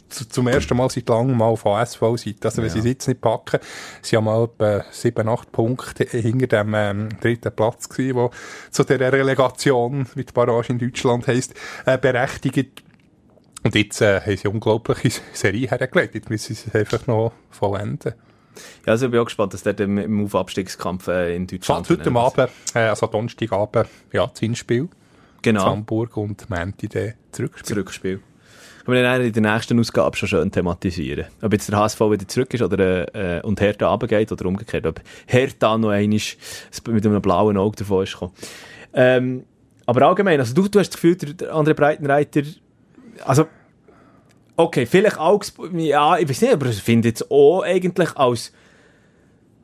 zu, zum ersten Mal seit langem mal von SV-Seite. Also, wenn Ja. sie es jetzt nicht packen, sie haben mal etwa sieben, acht Punkte hinter dem ähm, dritten Platz gewesen, wo zu dieser Relegation, wie die Barrage in Deutschland heisst, äh, berechtigt. Und jetzt äh, haben sie eine unglaubliche Serie hergelegt. Jetzt müssen sie es einfach noch vollenden. Ja, also ich bin auch gespannt, dass der im, im Aufabstiegskampf äh, in Deutschland... Fällt heute Abend, äh, also Donnerstagabend, ja, das Hinspiel. Genau, Hamburg und Menti dann zurückspielen. Zurückspiel. Können wir dann in der nächsten Ausgabe schon schön thematisieren. Ob jetzt der HSV wieder zurück ist oder, äh, und Hertha runtergeht oder umgekehrt. Ob Hertha noch einmal mit einem blauen Auge davon ist gekommen. Ähm, aber allgemein, also du, du hast das Gefühl, der andere Breitenreiter, also, okay, vielleicht Augsburg, ja, ich weiß nicht, aber ich finde jetzt auch eigentlich als,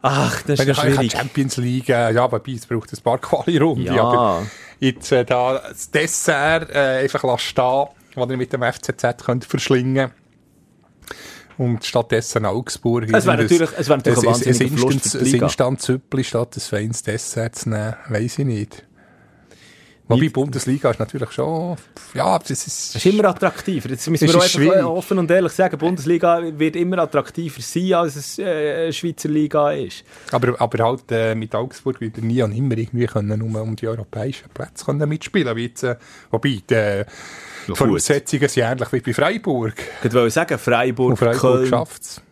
ach, das ist ja schwierig. Champions League, äh, ja, wobei es braucht ein paar Quali-Runden. Ja. Aber jetzt äh, da das Dessert äh, einfach lassen stehen, das ihr mit dem FCZ könnt verschlingen und stattdessen Augsburg. Es wäre natürlich- es wäre natürlich ein ein Liga. Ein Instant-Züppli statt ein feines Dessert zu nehmen, weiss ich nicht. Wobei, Bundesliga ist natürlich schon, ja, das ist, Es ist immer attraktiver. Jetzt müssen wir auch schwierig. offen und ehrlich sagen, die Bundesliga wird immer attraktiver sein, als es äh, eine Schweizer Liga ist. aber, aber halt äh, mit Augsburg wieder nie und immer irgendwie können nur um die europäischen Plätze können mitspielen, jetzt, äh, wobei, die, äh. Voraussetzungen sind ähnlich wie bei Freiburg. Ich wollte sagen, Freiburg, Und Freiburg schafft es.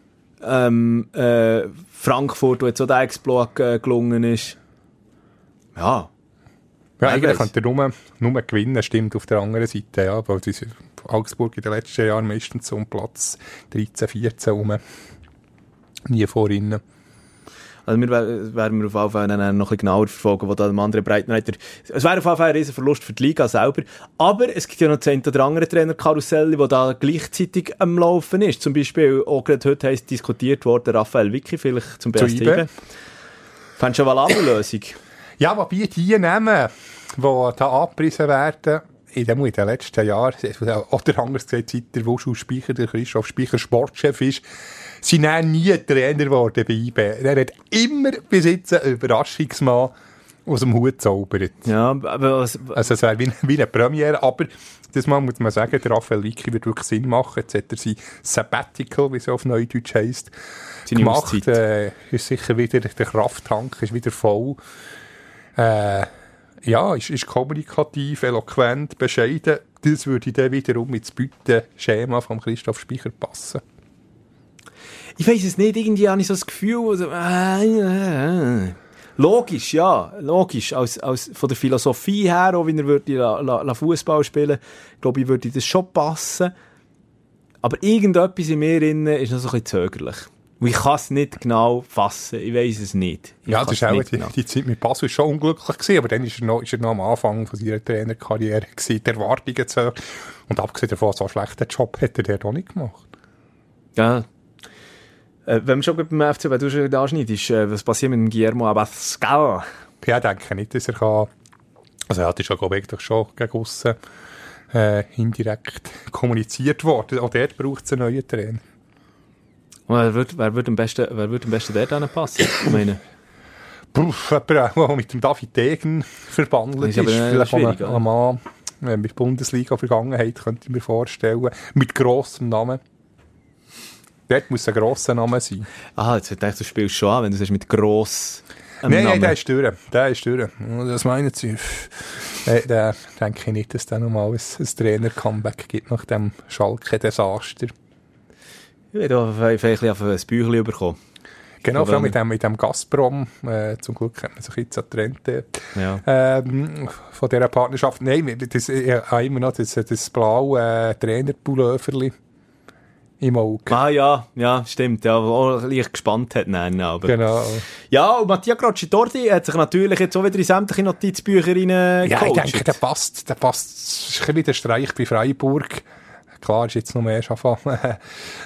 ähm, äh, Frankfurt, wo jetzt auch der Exploit äh, gelungen ist. Ja, Ja, eigentlich könnte er nur, nur gewinnen, stimmt auf der anderen Seite, ja, weil Augsburg in den letzten Jahren meistens so um Platz 13, 14 rum. Nie vorhin. also wir werden wir auf jeden Fall dann noch ein bisschen genauer verfolgen, wo da der andere Breitenreiter... Es wäre auf jeden Fall ein riesen Verlust für die Liga selber, aber es gibt ja noch eine oder andere Trainerkarussell, wo da gleichzeitig am Laufen ist. Zum Beispiel, auch gerade heute heisst diskutiert worden, Raphael Vicky vielleicht zum Zu BSC. IBE. Fändest du eine valable Lösung? Ja, wobei die Namen, die da angepriesen werden, in den, in den letzten Jahren, oder anders gesagt, seit der Wuschel Speicher, der Christoph Speicher Sportchef ist, sind dann nie Trainer geworden bei IB. Er hat immer bis jetzt einen Überraschungsmann aus dem Hut zaubert. Ja, aber was, Also es wäre wie, wie eine Premiere, aber das Mal muss man sagen, der Raphael Vicky wird wirklich Sinn machen. Jetzt hat er sein Sabbatical, wie es auf Neudeutsch heisst, Seine gemacht. Äh, ist sicher wieder, der Krafttank ist wieder voll. Äh, ja, ist, ist kommunikativ, eloquent, bescheiden. Das würde dann wiederum ins Büttenschema von Christoph Speicher passen. Ich weiß es nicht, irgendwie habe ich so das Gefühl, also, äh, äh, logisch, ja, logisch, als, als von der Philosophie her, auch wenn er würde la, la, la Fußball spielen, glaube ich, würde das schon passen. Aber irgendetwas in mir innen ist noch so ein bisschen zögerlich. Und ich kann es nicht genau fassen, ich weiß es nicht. Ich Ja, das ist auch die, genau. die Zeit mit Basel ist schon unglücklich gewesen, aber dann ist er noch, ist er noch am Anfang von seiner Trainerkarriere gewesen, die Erwartungen zu hoch. Und abgesehen davon, so einen schlechten Job hat er der auch nicht gemacht. Ja. Äh, wenn wir schon beim FC, weil du schon da schneidest, äh, was passiert mit dem Guillermo Abascal? Ja, ich denke nicht, dass er kann, also er ist ja, glaube ich, schon gegen aussen, äh, indirekt kommuniziert worden. Auch dort braucht es einen neuen Trainer. Wer würde wer würd am besten, wer würd am besten dort passen? Ich meine, Puff, jemand, der mit dem David Degen verbandelt Das ist. ist Vielleicht ein, ein Mann mit Bundesliga-Vergangenheit, könnte ich mir vorstellen. Mit grossem Namen. Dort muss ein grosser Name sein. ah, jetzt dachte ich, du spielst schon an, wenn du sagst mit gross am Nein, nein, Namen. der ist durch. Der ist durch. Das meinen Sie? Äh, da denke ich nicht, dass es dann nochmal ein, ein Trainer-Comeback gibt nach dem Schalke-Desaster. Ich werde vielleicht ein bisschen auf ein Büchlein bekommen. Genau, Von vor allem mit dem, mit dem Gazprom. Äh, zum Glück hat man sich jetzt getrennt äh, Ja. ähm, von dieser Partnerschaft. Nein, das, ich habe immer noch das, das blaue äh, Trainerpulloverli im Auge. Ah ja, ja, stimmt. Ja, auch leicht gespannt hat. Nein, aber. Genau. Ja, und Mattia Grocci-Torti hat sich natürlich jetzt auch wieder in sämtliche Notizbücher rein Ja, ich denke, der passt, der passt, das ist ein bisschen wie der Streich bei Freiburg. Klar, ist jetzt noch mehr schon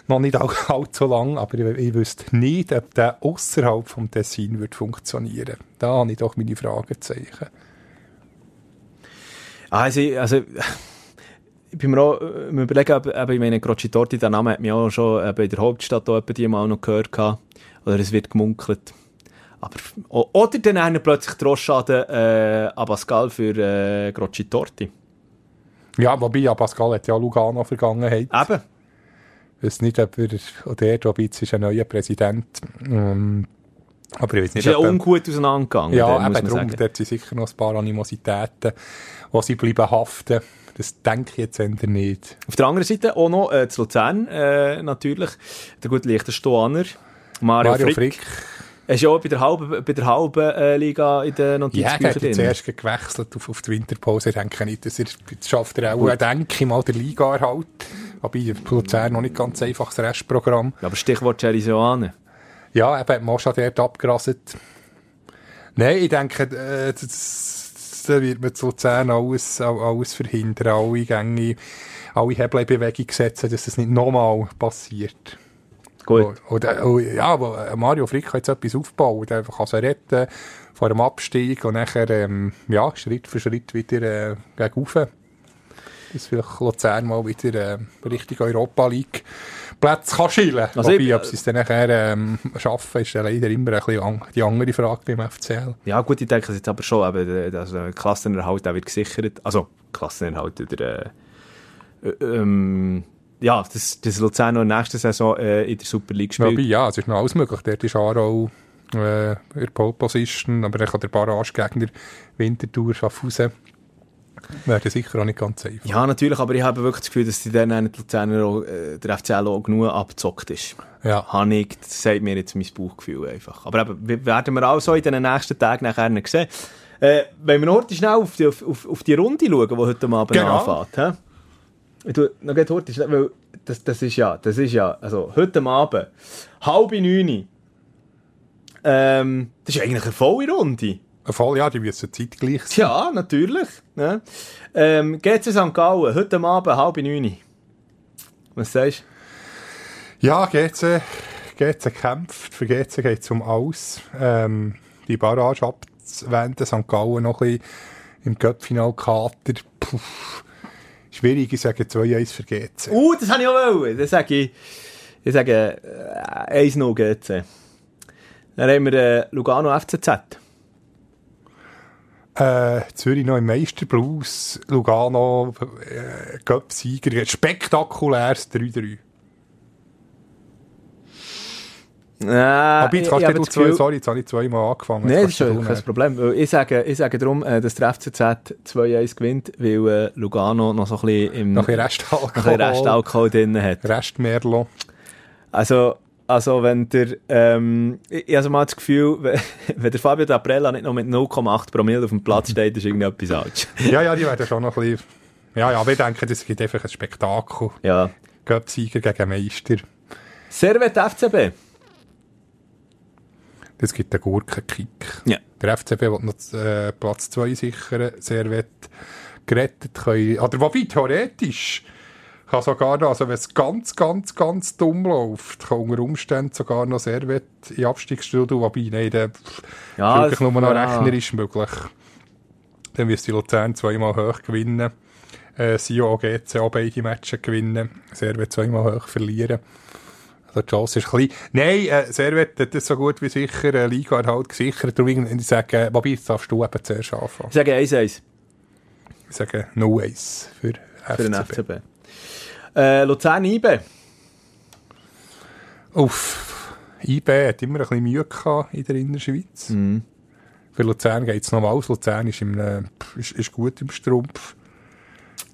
noch nicht all, allzu lang, aber ich, ich wüsste nicht, ob der außerhalb vom Tessin wird funktionieren. Da habe ich doch meine Fragezeichen. Also, also ich bin mir auch äh, am überlegen, ob, ob ich meine, Grocci-Torti, der Name hat mich auch schon äh, bei der Hauptstadt auch die mal noch gehört gehabt. Oder es wird gemunkelt. Aber, oder dann plötzlich Trostschaden äh, Abascal für äh, Grocci-Torti. Ja, wobei, ja, Pascal hat ja Lugano Vergangenheit. Eben. weiß nicht, ob er, oder er, ich, jetzt ist ein neuer Präsident. Ähm, aber ich weiß nicht, Ist ja ob ungut auseinandergegangen. ja, eben darum, dort sind sicher noch ein paar Animositäten, wo sie bleiben haften. Das denke ich jetzt eher nicht. Auf der anderen Seite auch noch äh, zu Luzern, äh, natürlich, der gute Liechtensteiner, Mario, Mario Frick. Frick. Ist ja auch bei der halben, bei der halben äh, Liga in den Ja, Notizbüchern jetzt drin. erst gewechselt auf, auf die Winterpause. Ich denke nicht, dass er, jetzt schafft er auch, denke ich mal, der Liga-Erhalt. Wobei, für Luzern noch nicht ganz einfaches Restprogramm. Aber Stichwort Jerry Soane. Ja, eben, hat Moscha dort abgerasselt. Nein, ich denke, äh, das, da wird man zu Luzern alles, alles verhindern, alle Gänge, alle Hebel in Bewegung setzen, dass das nicht nochmal passiert. Gut. Oder, oh, ja, wo äh, Mario Frick kann jetzt etwas aufbauen, der einfach sie retten vor dem Abstieg und nachher, ähm, ja, Schritt für Schritt wieder äh, gegen rauf. Dass vielleicht Luzern mal wieder äh, Richtung Europa League Plätze kann schillen. Also Wobei, ich- ob sie es dann nachher ähm, schaffen, ist leider immer ein bisschen die andere Frage beim FCL. Ja, gut, ich denke es jetzt aber schon, aber der, also der Klassenerhalt der wird gesichert. Also, Klassenerhalt oder, äh, äh, ähm, ja, dass, dass Luzern noch in der nächsten Saison äh, in der Super League spielt. Wobei, ja, es ist noch alles möglich. Dort ist Aarau äh, in der Pole Position, aber dann kann der Barragegegner Winterthur Schaffhausen werden sicher auch nicht ganz einfach. Ja, natürlich, aber ich habe wirklich das Gefühl, dass die dann die Luzerner auch, äh, der FCL auch genug abgezockt ist. Ja. Habe ich, das sagt mir jetzt mein Bauchgefühl einfach. Aber eben, wir werden wir auch so in den nächsten Tagen nachher sehen. Äh, wenn wir noch heute schnell auf die, auf, auf die Runde schauen, die heute Abend Genau. anfängt. Ich tu noch gerade heute weil das, das ist ja, das ist ja, also heute Abend, halb neun, ähm, das ist eigentlich eine volle Runde. Voll, ja, die müssen zeitgleich sein. Ja, natürlich. Ne? Ähm, GC St. Gallen, heute Abend, halb neun. Was sagst Ja, GC, GC kämpft. Für GC geht es um alles. Ähm, die Barrage abzuwenden, St. Gallen noch ein bisschen im Cup-Final-Kater. Puh, Schwierig, ich sage 2-1 für GC. Uh, das habe ich auch wollen. Dann sage ich, ich sage äh, 1-0 GC. Dann haben wir äh, Lugano FCZ. Äh, Zürich noch im Meisterblues, Lugano, äh, Cup-Sieger, spektakuläres 3-3. Äh, Aber jetzt kannst du zwei, sorry, jetzt habe ich zweimal angefangen. Nein, das ist schon kein Problem. Ich sage, ich sage darum, äh, dass der FCZ 2-1 gewinnt, weil äh, Lugano noch so ein bisschen, im, Noch ein noch Restalkohol. bisschen Restalkohol drin hat. Restmerlo. Also, also wenn der, ähm, ich, habe mal das Gefühl, wenn, der Fabio D'Aprella nicht noch mit 0,8 Promille auf dem Platz steht, ist irgendetwas falsch. Ja, ja, die werden schon noch ein bisschen... Ja, ja, aber ich denke, das gibt einfach ein Spektakel. ja. Cup-Sieger gegen Meister. Servet FCB. Das gibt einen Gurkenkick. Ja. Der FCB will noch äh, Platz 2 sichern. Servet gerettet können. Oder wobei, theoretisch kann sogar noch, also wenn es ganz, ganz, ganz dumm läuft, kann unter Umständen sogar noch Servet in Abstiegsstrudel, wobei, nein, der Ja, ist wirklich nur noch ja. rechnerisch möglich. Dann müsste Luzern zweimal hoch gewinnen. Äh, Sio GC auch beide Matches gewinnen. Servet zweimal hoch verlieren. Die Chance ist klein. Nein, äh, Servet hat das so gut wie sicher äh, Liga-Erhalt gesichert. Darum ich sage, äh, wobei, jetzt darfst du eben zuerst anfangen. Ich sage 1-1 Ich sage 0-1 für für den FCB. Äh, Luzern IB. Uff. IB hat immer ein bisschen Mühe gehabt in der Innerschweiz. Mhm. Für Luzern geht es noch aus. Luzern ist, im, äh, ist, ist gut im Strumpf.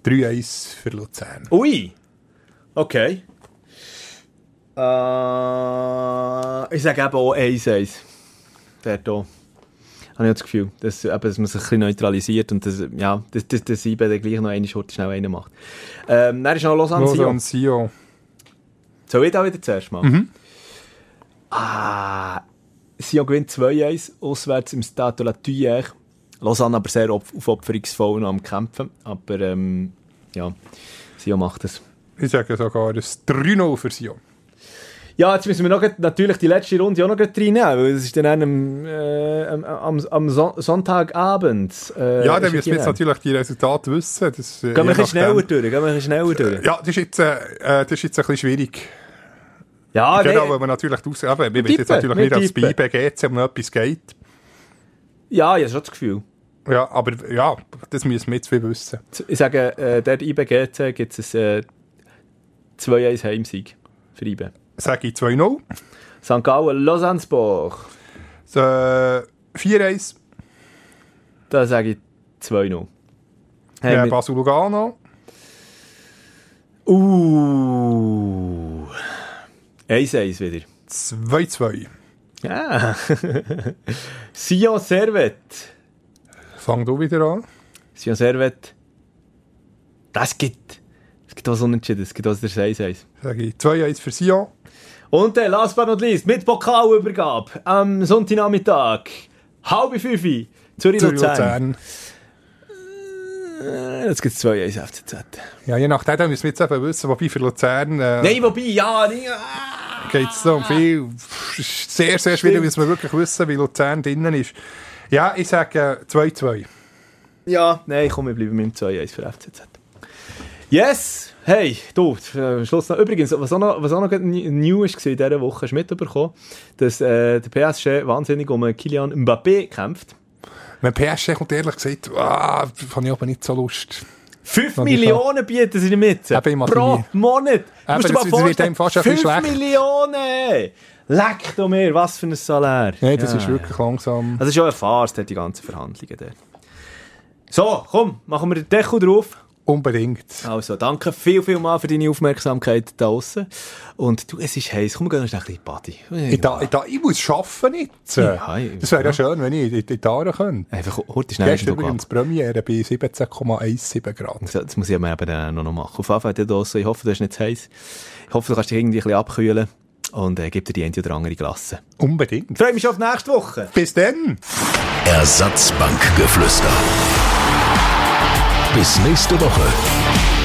3-1 für Luzern. Ui! Okay. Äh, ich sage eben auch 1-1. Der hier. Habe ich das Gefühl, dass, eben, dass man sich ein bisschen neutralisiert und dass, ja, dass, dass, dass IB dann gleich noch eine Schurte schnell einen macht. Ähm, dann ist noch Lausanne Sion. Lausanne Sion. Soll ich da wieder zuerst mal? Ah, Sion gewinnt 2-1 auswärts im Stade de la Tuyère. Lausanne aber sehr auf- aufopferungsvoll noch am Kämpfen. Aber ähm, ja, Sion macht es. Ich sage sogar ein 3-0 für Sion. Ja, jetzt müssen wir noch, natürlich die letzte Runde auch noch reinnehmen, weil es ist dann am, äh, am, am, Son Sonntagabend. Äh, Ja, dann müssen wir jetzt natürlich die Resultate wissen. Das, äh, Gehen wir ein bisschen schneller durch, gehen wir ein bisschen schneller durch. Ja, das ist jetzt, äh, äh, das ist jetzt ein bisschen schwierig. Ja, genau, nee, weil wir natürlich aus, eben, wir wissen jetzt natürlich nicht, es bei. IBGC um etwas geht. ja, ich habe schon das Gefühl. Ja, aber ja, das müssen wir jetzt wissen. Ich sage, äh, der IBGC gibt es ein äh, 2-1 Heimsieg. für IB. Sage ich 2-0. St. Gallen, Lausanne-Sport. So, 4-1. Da sage ich 2-0. Hey, Ja, Basel Lugano. Uh. 1-1 wieder. 2-2. Ja. Sion Servet. Fang du wieder an. Sion Servet. Das gibt. Es gibt auch so Unentschieden. Es gibt auch das 1-1. Sage ich 2-1 für Sion. Und dann, last but not least, mit Pokalübergabe am Sonntagnachmittag. Halbe fünf. Zürich Zürich Luzern. Luzern. Äh, Jetzt gibt es 2-1 FCZ. Ja, je nachdem müssen wir jetzt eben wissen, wobei für Luzern äh, Nein, wobei, ja, nee, ah. geht es so um viel. Sehr, sehr schwierig, bis wir wirklich wissen, wie Luzern drinnen ist. Ja, ich sage äh, 2-2. Ja, nein, komm, wir bleiben mit dem 2-1 für FCZ. Yes! Hey, du, äh, Schluss noch. Übrigens, was auch noch, was auch noch new ist in dieser Woche, hast du mitbekommen, dass äh, der PSG wahnsinnig um Kylian Mbappé kämpft. Wenn PSG kommt, ehrlich gesagt, ah, habe ich aber nicht so Lust. 5 Noch nicht Millionen bieten sie mit. Eben, Pro. Monat. Du musst das- mal das fast vorstellen, bisschen 5 schlecht. Millionen! Leck doch mir, was für ein Salär. Nein, das Ja, ist wirklich langsam. Es ist schon eine Farce, die ganzen Verhandlungen dort. So, komm, machen wir den Deckel drauf. Unbedingt. Also, danke viel, viel mal für deine Aufmerksamkeit da draussen. Und du, es ist heiß. Komm, wir gehen noch schnell ein bisschen Body. Ich, da, ich, da, ich muss arbeiten jetzt. Ja, ich- das wäre ja schön, wenn ich in die Tare könnte. Einfach heute schnell Gestern übrigens Premiere bei 17,17 Grad. ab. Das muss ich aber eben dann noch machen. Auf jeden Fall da draussen. Ich hoffe, du ist nicht zu heiß. Ich hoffe, du kannst dich irgendwie ein bisschen abkühlen. Und äh, gib dir die eine oder andere Glasse. Unbedingt. Ich freue mich auf nächste Woche. Bis dann. Ersatzbankgeflüster. Bis nächste Woche.